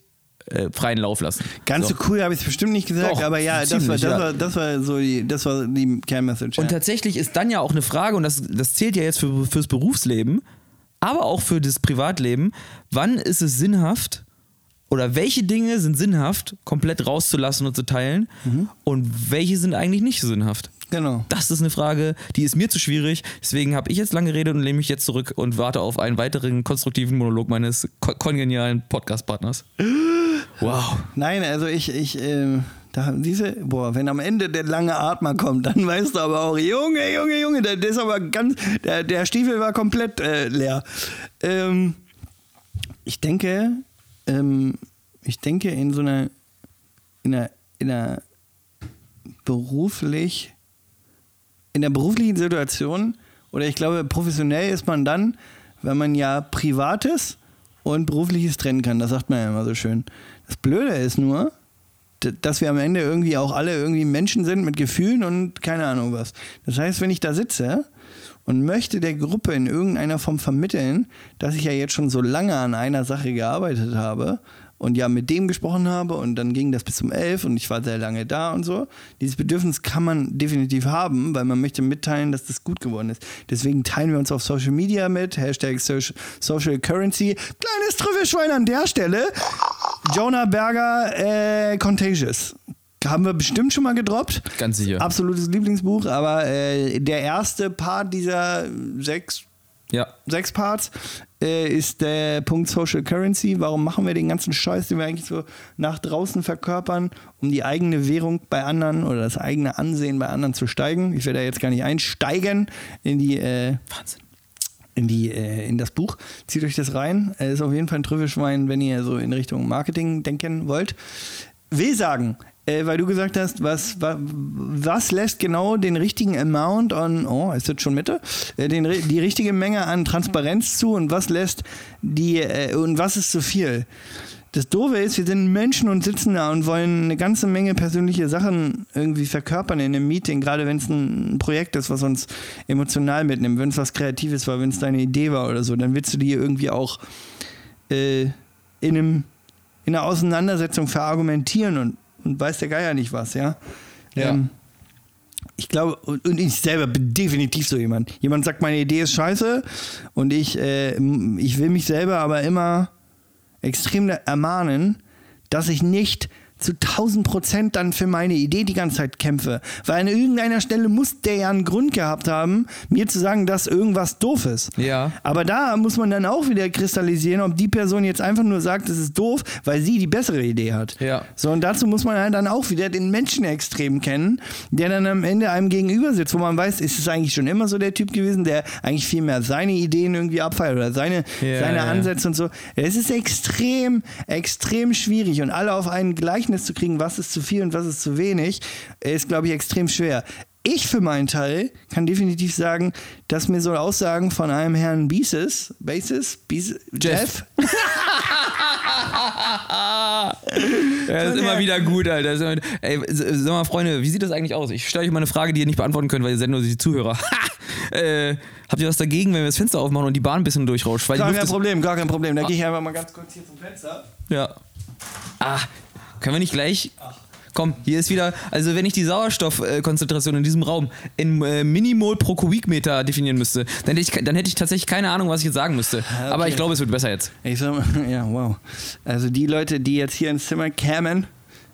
äh, freien Lauf lassen. Ganz so, cool habe ich es bestimmt nicht gesagt, Doch, aber ja, das war, das, ja. war, das war so die, das war die Kernmessage. Und ja. tatsächlich ist dann ja auch eine Frage, und das, das zählt ja jetzt für, fürs Berufsleben, aber auch für das Privatleben, wann ist es sinnhaft oder welche Dinge sind sinnhaft, komplett rauszulassen und zu teilen und welche sind eigentlich nicht sinnhaft? Genau. Das ist eine Frage, die ist mir zu schwierig. Deswegen habe ich jetzt lange geredet und lehne mich jetzt zurück und warte auf einen weiteren konstruktiven Monolog meines ko kongenialen Podcast-Partners. Wow. Nein, also ich, ich, ähm, da diese, boah, wenn am Ende der lange Atmer kommt, dann weißt du aber auch, Junge, Junge, Junge, der, der ist aber ganz, der, der Stiefel war komplett äh, leer. Ähm, ich denke, ähm, ich denke in so einer, in einer, in einer beruflich, in der beruflichen Situation, oder ich glaube, professionell ist man dann, wenn man ja Privates und Berufliches trennen kann. Das sagt man ja immer so schön. Das Blöde ist nur, dass wir am Ende irgendwie auch alle irgendwie Menschen sind mit Gefühlen und keine Ahnung was. Das heißt, wenn ich da sitze und möchte der Gruppe in irgendeiner Form vermitteln, dass ich ja jetzt schon so lange an einer Sache gearbeitet habe und ja mit dem gesprochen habe und dann ging das bis zum elf und ich war sehr lange da und so. Dieses Bedürfnis kann man definitiv haben, weil man möchte mitteilen, dass das gut geworden ist. Deswegen teilen wir uns auf Social Media mit, Hashtag Social, Social Currency. Kleines Trüffelschwein an der Stelle. Jonah Berger, äh, Contagious. Haben wir bestimmt schon mal gedroppt. Ganz sicher. Absolutes Lieblingsbuch, aber äh, der erste Part dieser sechs Ja. sechs Parts, äh, ist der Punkt Social Currency. Warum machen wir den ganzen Scheiß, den wir eigentlich so nach draußen verkörpern, um die eigene Währung bei anderen oder das eigene Ansehen bei anderen zu steigen? Ich werde da jetzt gar nicht einsteigen in die, äh, Wahnsinn. in die, äh, in das Buch. Zieht euch das rein. Er ist auf jeden Fall ein Trüffelschwein, wenn ihr so in Richtung Marketing denken wollt. Will sagen, äh, weil du gesagt hast, was, was, was lässt genau den richtigen Amount an, oh, ist das schon Mitte? Äh, den, die richtige Menge an Transparenz zu und was lässt die, äh, und was ist zu viel? Das Doofe ist, wir sind Menschen und sitzen da und wollen eine ganze Menge persönliche Sachen irgendwie verkörpern in einem Meeting, gerade wenn es ein Projekt ist, was uns emotional mitnimmt, wenn es was Kreatives war, wenn es deine Idee war oder so, dann willst du die irgendwie auch äh, in, einem, in einer Auseinandersetzung verargumentieren und, und weiß der Geier nicht was, ja. Ja. Ähm, ich glaube, und, ich selber bin definitiv so jemand. Jemand sagt, meine Idee ist scheiße und ich, äh, ich will mich selber aber immer extrem ermahnen, dass ich nicht zu 1000 Prozent dann für meine Idee die ganze Zeit kämpfe. Weil an irgendeiner Stelle muss der ja einen Grund gehabt haben, mir zu sagen, dass irgendwas doof ist. Ja. Aber da muss man dann auch wieder kristallisieren, ob die Person jetzt einfach nur sagt, es ist doof, weil sie die bessere Idee hat. Ja. So, und dazu muss man halt dann auch wieder den Menschen extrem kennen, der dann am Ende einem gegenüber sitzt, wo man weiß, ist es eigentlich schon immer so der Typ gewesen, der eigentlich viel mehr seine Ideen irgendwie abfeiert oder seine, Ja, seine ja. Ansätze und so. Es ist extrem, extrem schwierig und alle auf ein Gleichnis zu kriegen, was ist zu viel und was ist zu wenig, ist, glaube ich, extrem schwer. Ich für meinen Teil kann definitiv sagen, dass mir so Aussagen von einem Herrn Basis, Basis, Basis Jeff. Jeff das ist immer wieder gut, Alter. Immer, ey, sag mal, Freunde, wie sieht das eigentlich aus? Ich stelle euch mal eine Frage, die ihr nicht beantworten könnt, weil ihr seid nur die Zuhörer. äh, habt ihr was dagegen, wenn wir das Fenster aufmachen und die Bahn ein bisschen durchrauscht? Weil Gar kein Problem, gar kein Problem. Da gehe ich einfach mal ganz kurz hier zum Fenster. Ja. Ah, können wir nicht gleich. Komm, hier ist wieder, also wenn ich die Sauerstoffkonzentration in diesem Raum in äh, Minimol pro Kubikmeter definieren müsste, dann hätte, ich, dann hätte ich tatsächlich keine Ahnung, was ich jetzt sagen müsste. Ah, Aber ich glaube, es wird besser jetzt. Ich sag mal, ja, wow. Also die Leute, die jetzt hier ins Zimmer kämen,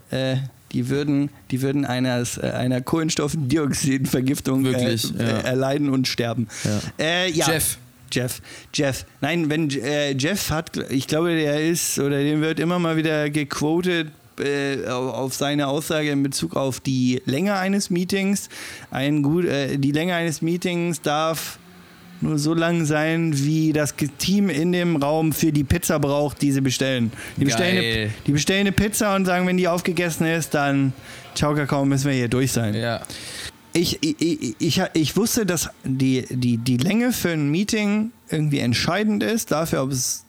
äh, die würden, die würden eines, äh, einer Kohlenstoffdioxidvergiftung Wirklich, äh, ja. äh, erleiden und sterben. Ja. Äh, ja. Jeff. Jeff. Jeff. Nein, wenn äh, Jeff hat, ich glaube, der ist oder dem wird immer mal wieder gequotet äh, auf seine Aussage in Bezug auf die Länge eines Meetings. Ein gut, äh, die Länge eines Meetings darf nur so lang sein, wie das Team in dem Raum für die Pizza braucht, die sie bestellen. Die bestellen, eine, die bestellen eine Pizza und sagen, wenn die aufgegessen ist, dann ciao Kakao, müssen wir hier durch sein. Ja. Ich, ich, ich, ich, ich wusste, dass die, die, die Länge für ein Meeting irgendwie entscheidend ist, dafür, ob es,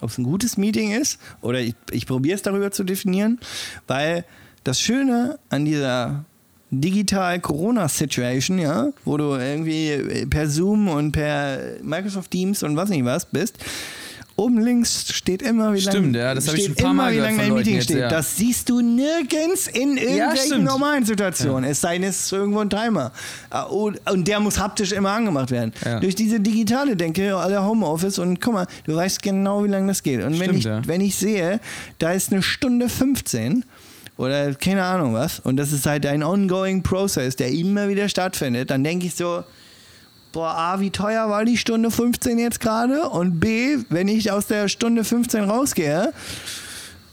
ob es ein gutes Meeting ist. Oder ich, ich probiere es darüber zu definieren, weil das Schöne an dieser digital Corona-Situation, ja, wo du irgendwie per Zoom und per Microsoft Teams und was nicht was bist, oben links steht immer, wie Stimmt, lange ja, das habe ich ein paar Mal immer, wie gehört lange ein Meeting jetzt, steht. ja. Das siehst du nirgends in irgendwelchen stimmt. normalen Situationen. Es sei denn, es ist irgendwo ein Timer. Ah, Und der muss haptisch immer angemacht werden. Ja. Durch diese digitale Denke, alle Homeoffice und guck mal, du weißt genau, wie lange das geht. Und wenn Stimmt, ich, ja. wenn ich sehe, da ist eine Stunde 15 oder keine Ahnung was, und das ist halt ein ongoing Process, der immer wieder stattfindet, dann denke ich so, boah, A, wie teuer war die Stunde 15 jetzt gerade? Und B, wenn ich aus der Stunde 15 rausgehe,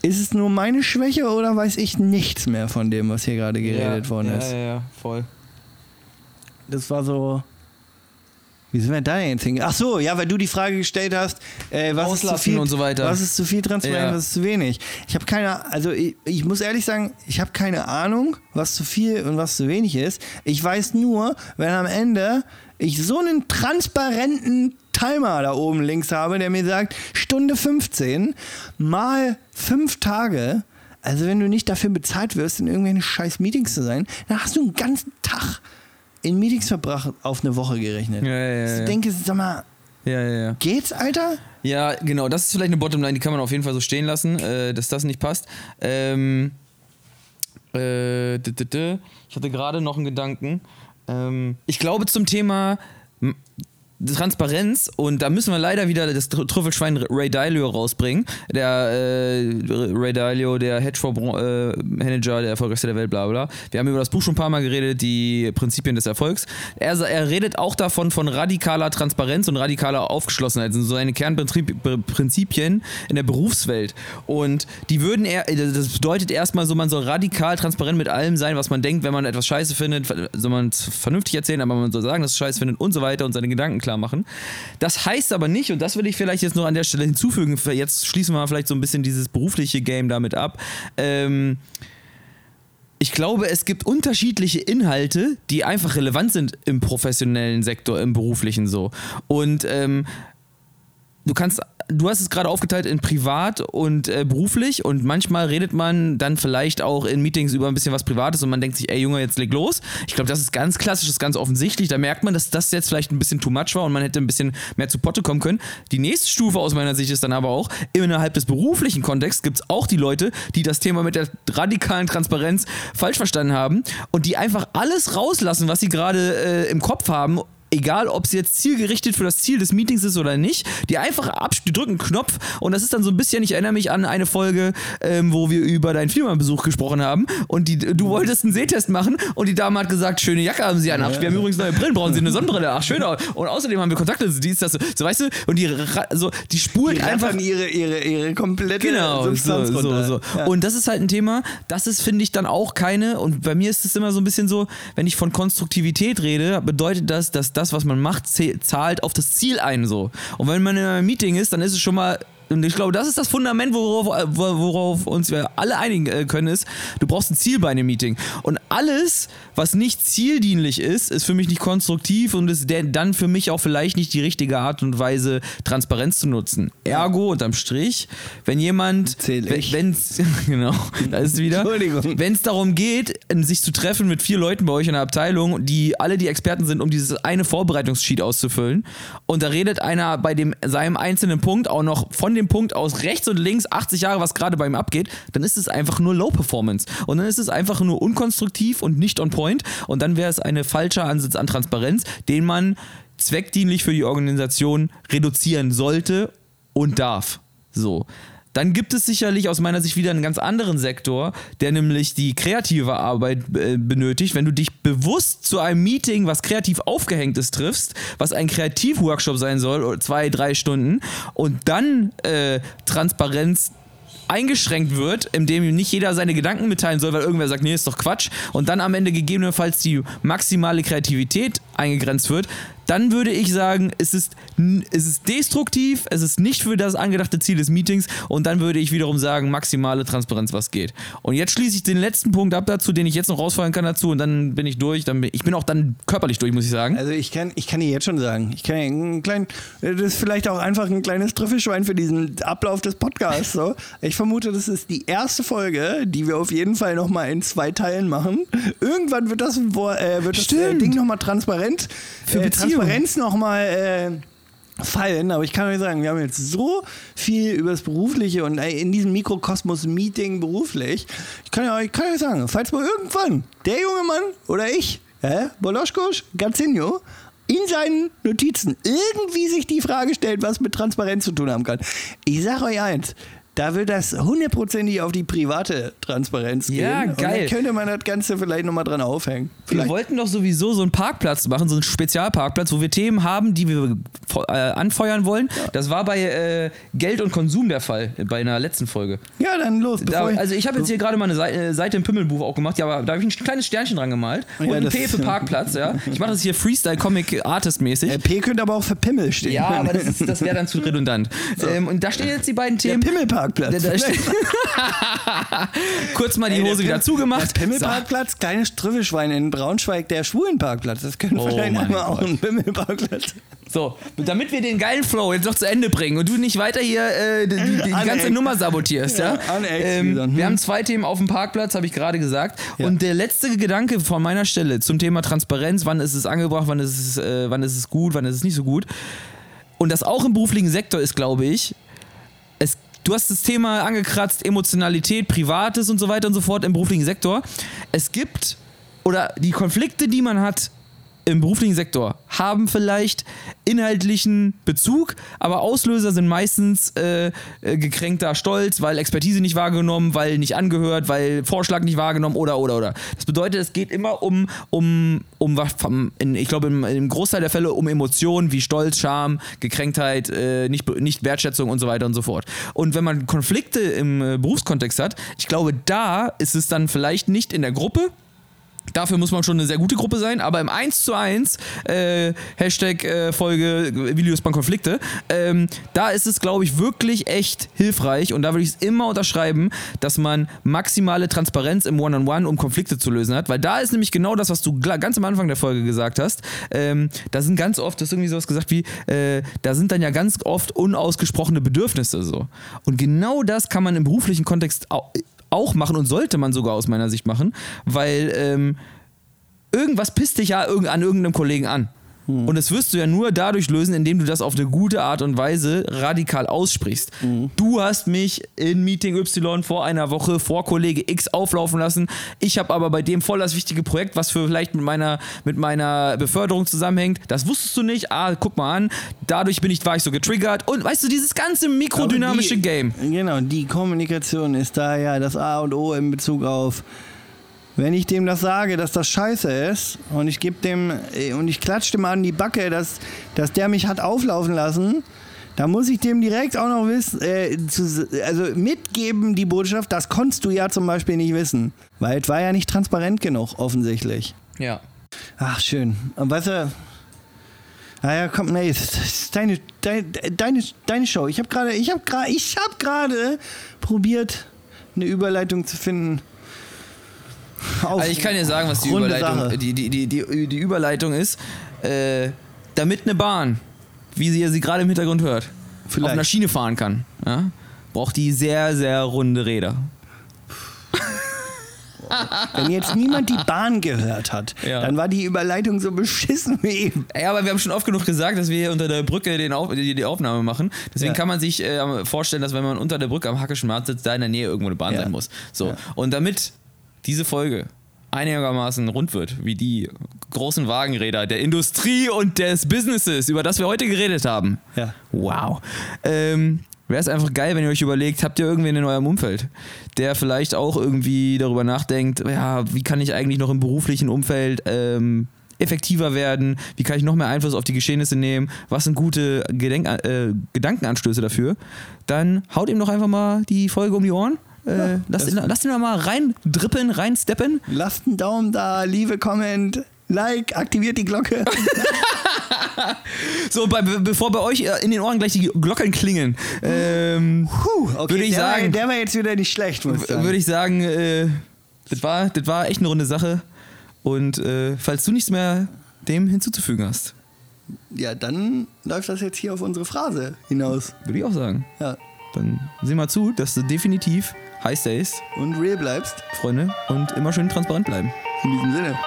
ist es nur meine Schwäche oder weiß ich nichts mehr von dem, was hier gerade geredet worden ja, ist? Ja, ja, voll. Das war so. Wie sind wir da jetzt hingegangen? Ach so, ja, weil du die Frage gestellt hast, äh, was ist zu Auslassen viel und so weiter. Was ist zu viel Transparenz, Ja. was ist zu wenig? Ich habe keine, also ich, ich muss ehrlich sagen, ich habe keine Ahnung, was zu viel und was zu wenig ist. Ich weiß nur, wenn am Ende ich so einen transparenten Timer da oben links habe, der mir sagt, Stunde 15 mal fünf Tage. Also wenn du nicht dafür bezahlt wirst, in irgendwelchen scheiß Meetings zu sein, dann hast du einen ganzen Tag in Meetings verbracht auf eine Woche gerechnet. Ja, ja, ja, Ich denke, sag mal, Ja, ja, ja. geht's, Alter? Ja, genau, das ist vielleicht eine Bottomline, die kann man auf jeden Fall so stehen lassen, äh, dass das nicht passt. Ähm, äh, d -d -d ich hatte gerade noch einen Gedanken. Ähm, ich glaube zum Thema Transparenz und da müssen wir leider wieder das Tr- Trüffelschwein Ray Dalio rausbringen. Der äh, Ray Dalio, der Hedgefonds-Manager, der erfolgreichste der Welt, bla bla. Wir haben über das Buch schon ein paar Mal geredet, die Prinzipien des Erfolgs. Er, er redet auch davon von radikaler Transparenz und radikaler Aufgeschlossenheit. Das sind so eine Kernprinzipien in der Berufswelt. Und die würden er, das bedeutet erstmal so, man soll radikal transparent mit allem sein, was man denkt, wenn man etwas scheiße findet, soll man es vernünftig erzählen, aber man soll sagen, dass es scheiße findet und so weiter und seine Gedanken klar machen. Das heißt aber nicht, und das will ich vielleicht jetzt noch an der Stelle hinzufügen, jetzt schließen wir mal vielleicht so ein bisschen dieses berufliche Game damit ab. Ähm, ich glaube, es gibt unterschiedliche Inhalte, die einfach relevant sind im professionellen Sektor, im beruflichen so. Und ähm, du kannst, du hast es gerade aufgeteilt in privat und äh, beruflich und manchmal redet man dann vielleicht auch in Meetings über ein bisschen was Privates und man denkt sich, ey Junge, jetzt leg los. Ich glaube, das ist ganz klassisch, das ist ganz offensichtlich. Da merkt man, dass das jetzt vielleicht ein bisschen too much war und man hätte ein bisschen mehr zu Potte kommen können. Die nächste Stufe aus meiner Sicht ist dann aber auch, innerhalb des beruflichen Kontexts gibt es auch die Leute, die das Thema mit der radikalen Transparenz falsch verstanden haben und die einfach alles rauslassen, was sie gerade äh, im Kopf haben egal ob es jetzt zielgerichtet für das Ziel des Meetings ist oder nicht, die einfach absch- die drücken einen Knopf und das ist dann so ein bisschen, ich erinnere mich an eine Folge, ähm, wo wir über deinen Firmenbesuch gesprochen haben und die, du wolltest einen Sehtest machen und die Dame hat gesagt, schöne Jacke haben sie an, ach, wir haben übrigens neue Brillen, brauchen sie eine Sonnenbrille, ach schön, und außerdem haben wir Kontakte, die ist das so, so weißt du, und die, so, die spult Die einfach ihre, ihre, ihre komplette Genau, so, Substanz so, runter. so. Ja. Und das ist halt ein Thema, das ist, finde ich, dann auch keine, und bei mir ist es immer so ein bisschen so, wenn ich von Konstruktivität rede, bedeutet das, dass das, was man macht, zahlt auf das Ziel ein so. Und wenn man in einem Meeting ist, dann ist es schon mal und ich glaube, das ist das Fundament, worauf, wo- worauf uns wir alle einigen äh, können, ist, du brauchst ein Ziel bei einem Meeting. Und alles, was nicht zieldienlich ist, ist für mich nicht konstruktiv und ist dann für mich auch vielleicht nicht die richtige Art und Weise, Transparenz zu nutzen. Ergo, unterm Strich, wenn jemand, wenn es, genau, da ist wieder, wenn es darum geht, sich zu treffen mit vier Leuten bei euch in der Abteilung, die alle die Experten sind, um dieses eine Vorbereitungssheet auszufüllen, und da redet einer bei dem seinem einzelnen Punkt auch noch von dem Punkt aus rechts und links 80 Jahre, was gerade bei ihm abgeht, dann ist es einfach nur Low Performance. Und dann ist es einfach nur unkonstruktiv und nicht on point. Und dann wäre es ein falscher Ansatz an Transparenz, den man zweckdienlich für die Organisation reduzieren sollte und darf. So. Dann gibt es sicherlich aus meiner Sicht wieder einen ganz anderen Sektor, der nämlich die kreative Arbeit äh, benötigt. Wenn du dich bewusst zu einem Meeting, was kreativ aufgehängt ist, triffst, was ein Kreativworkshop sein soll, oder zwei, drei Stunden, und dann äh, Transparenz eingeschränkt wird, indem nicht jeder seine Gedanken mitteilen soll, weil irgendwer sagt, nee, ist doch Quatsch, und dann am Ende gegebenenfalls die maximale Kreativität eingegrenzt wird, dann würde ich sagen, es ist, es ist destruktiv, es ist nicht für das angedachte Ziel des Meetings und dann würde ich wiederum sagen, maximale Transparenz, was geht. Und jetzt schließe ich den letzten Punkt ab dazu, den ich jetzt noch rausfallen kann dazu und dann bin ich durch. Dann bin, ich bin auch dann körperlich durch, muss ich sagen. Also ich kann, ich kann dir jetzt schon sagen, ich kann einen kleinen, das ist vielleicht auch einfach ein kleines Trüffelschwein für diesen Ablauf des Podcasts. So. Ich vermute, das ist die erste Folge, die wir auf jeden Fall nochmal in zwei Teilen machen. Irgendwann wird das, äh, wird das äh. Ding nochmal transparent, Für äh, Beziehungen. Transparenz nochmal äh, fallen. Aber ich kann euch sagen, wir haben jetzt so viel über das Berufliche und äh, in diesem Mikrokosmos-Meeting beruflich. Ich kann euch, kann euch sagen, falls mal irgendwann der junge Mann oder ich, hä, Boloschkosch, Gazinho, in seinen Notizen irgendwie sich die Frage stellt, was mit Transparenz zu tun haben kann. Ich sag euch eins. Da wird das hundertprozentig auf die private Transparenz gehen. Ja, geil. könnte man das Ganze vielleicht nochmal dran aufhängen. Wir Vielleicht. wollten doch sowieso so einen Parkplatz machen, so einen Spezialparkplatz, wo wir Themen haben, die wir äh, anfeuern wollen. Das war bei äh, Geld und Konsum der Fall, bei einer letzten Folge. Ja, dann los. Da, also ich habe jetzt hier gerade mal eine Seite, äh, Seite im Pimmelbuch auch gemacht, ja, aber da habe ich ein kleines Sternchen dran gemalt und Ja, ein P für Parkplatz, ja. Ich mache das hier Freestyle Comic Artist mäßig. Äh, P könnte aber auch für Pimmel stehen. ja, aber das, das wäre dann zu redundant. Ähm, und da stehen jetzt die beiden der Themen. Pimmelparkplatz. Kurz mal die Ey, Hose wieder Pim- zugemacht. Der Pimmelparkplatz, kleines Trüffelschwein in Braunschweig, der Schwulenparkplatz. Das könnte Oh einmal auch ein Pimmelparkplatz. So, damit wir den geilen Flow jetzt noch zu Ende bringen und du nicht weiter hier äh, die, die, die ganze. Nummer sabotierst, ja? Ja, ähm, wieder, hm. Wir haben zwei Themen auf dem Parkplatz, habe ich gerade gesagt. Ja. Und der letzte Gedanke von meiner Stelle zum Thema Transparenz, wann ist es angebracht, wann ist es, äh, wann ist es gut, wann ist es nicht so gut. Und das auch im beruflichen Sektor ist, glaube ich, du hast das Thema angekratzt, Emotionalität, Privates und so weiter und so fort im beruflichen Sektor. Es gibt, oder die Konflikte, die man hat im beruflichen Sektor, haben vielleicht inhaltlichen Bezug, aber Auslöser sind meistens äh, äh, gekränkter Stolz, weil Expertise nicht wahrgenommen, weil nicht angehört, weil Vorschlag nicht wahrgenommen oder oder oder. Das bedeutet, es geht immer um, um, um in, ich glaube im, im Großteil der Fälle um Emotionen wie Stolz, Scham, Gekränktheit, äh, nicht, nicht Wertschätzung und so weiter und so fort. Und wenn man Konflikte im äh, Berufskontext hat, ich glaube, da ist es dann vielleicht nicht in der Gruppe, Dafür muss man schon eine sehr gute Gruppe sein, aber im 1 zu 1, äh, Hashtag äh, Folge Videos beim Konflikte, ähm, da ist es, glaube ich, wirklich echt hilfreich und da würde ich es immer unterschreiben, dass man maximale Transparenz im One-on-One, um Konflikte zu lösen hat, weil da ist nämlich genau das, was du ganz am Anfang der Folge gesagt hast. Ähm, da sind ganz oft, du hast irgendwie sowas gesagt wie, äh, da sind dann ja ganz oft unausgesprochene Bedürfnisse so. Und genau das kann man im beruflichen Kontext au- auch machen und sollte man sogar aus meiner Sicht machen, weil ähm, irgendwas pisst dich ja an irgendeinem Kollegen an. Und das wirst du ja nur dadurch lösen, indem du das auf eine gute Art und Weise radikal aussprichst. Du hast mich in Meeting Y vor einer Woche vor Kollege X auflaufen lassen. Ich habe aber bei dem voll das wichtige Projekt, was für vielleicht mit meiner, mit meiner Beförderung zusammenhängt. Das wusstest du nicht. Ah, guck mal an. Dadurch bin ich, war ich so getriggert. Und weißt du, dieses ganze mikrodynamische die, Game. Genau, die Kommunikation ist da ja das A und O in Bezug auf, wenn ich dem das sage, dass das scheiße ist und ich gebe dem äh, und ich klatsch dem an die Backe, dass, dass der mich hat auflaufen lassen, da muss ich dem direkt auch noch wissen, äh, zu, also mitgeben die Botschaft, das konntest du ja zum Beispiel nicht wissen, weil es war ja nicht transparent genug, offensichtlich. Ja. Ach, schön. Und weißt du, naja, komm, nee, das ist deine, deine, deine, deine Show. Ich habe gerade, ich habe gerade, ich habe gerade probiert, eine Überleitung zu finden. Also ich kann dir sagen, was die Überleitung, die, die, die, die, Überleitung ist. Äh, damit eine Bahn, wie ihr sie gerade im Hintergrund hört, Vielleicht. auf einer Schiene fahren kann, ja, braucht die sehr, sehr runde Räder. Wenn jetzt niemand die Bahn gehört hat, Ja. dann war die Überleitung so beschissen wie eben. Ja, aber wir haben schon oft genug gesagt, dass wir hier unter der Brücke den Auf die, die Aufnahme machen. Deswegen Ja. kann man sich äh, vorstellen, dass wenn man unter der Brücke am Hackischen Markt sitzt, da in der Nähe irgendwo eine Bahn Ja. sein muss. So. Und damit diese Folge einigermaßen rund wird, wie die großen Wagenräder der Industrie und des Businesses, über das wir heute geredet haben. Ja. Wow. Ähm, Wäre es einfach geil, wenn ihr euch überlegt, habt ihr irgendwen in eurem Umfeld, der vielleicht auch irgendwie darüber nachdenkt, ja, wie kann ich eigentlich noch im beruflichen Umfeld ähm, effektiver werden, wie kann ich noch mehr Einfluss auf die Geschehnisse nehmen, was sind gute Gedenk äh, Gedankenanstöße dafür, dann haut ihm doch einfach mal die Folge um die Ohren. Äh, lasst, ihn, lasst ihn doch mal rein drippeln, rein steppen. Lasst einen Daumen da, Liebe, Comment, Like, aktiviert die Glocke. So, bei, be- bevor bei euch äh, in den Ohren gleich die Glocken klingen, ähm, Puh, okay, Würde ich der War, sagen- der war jetzt wieder nicht schlecht, muss ich sagen. würde ich sagen, äh, das, war, das war echt eine runde Sache. Und äh, falls du nichts mehr dem hinzuzufügen hast, Ja, dann läuft das jetzt hier auf unsere Phrase hinaus. würde ich auch sagen, Ja. dann sieh mal zu, dass du definitiv High Stays. Und real bleibst. Freunde. Und immer schön transparent bleiben. In diesem Sinne.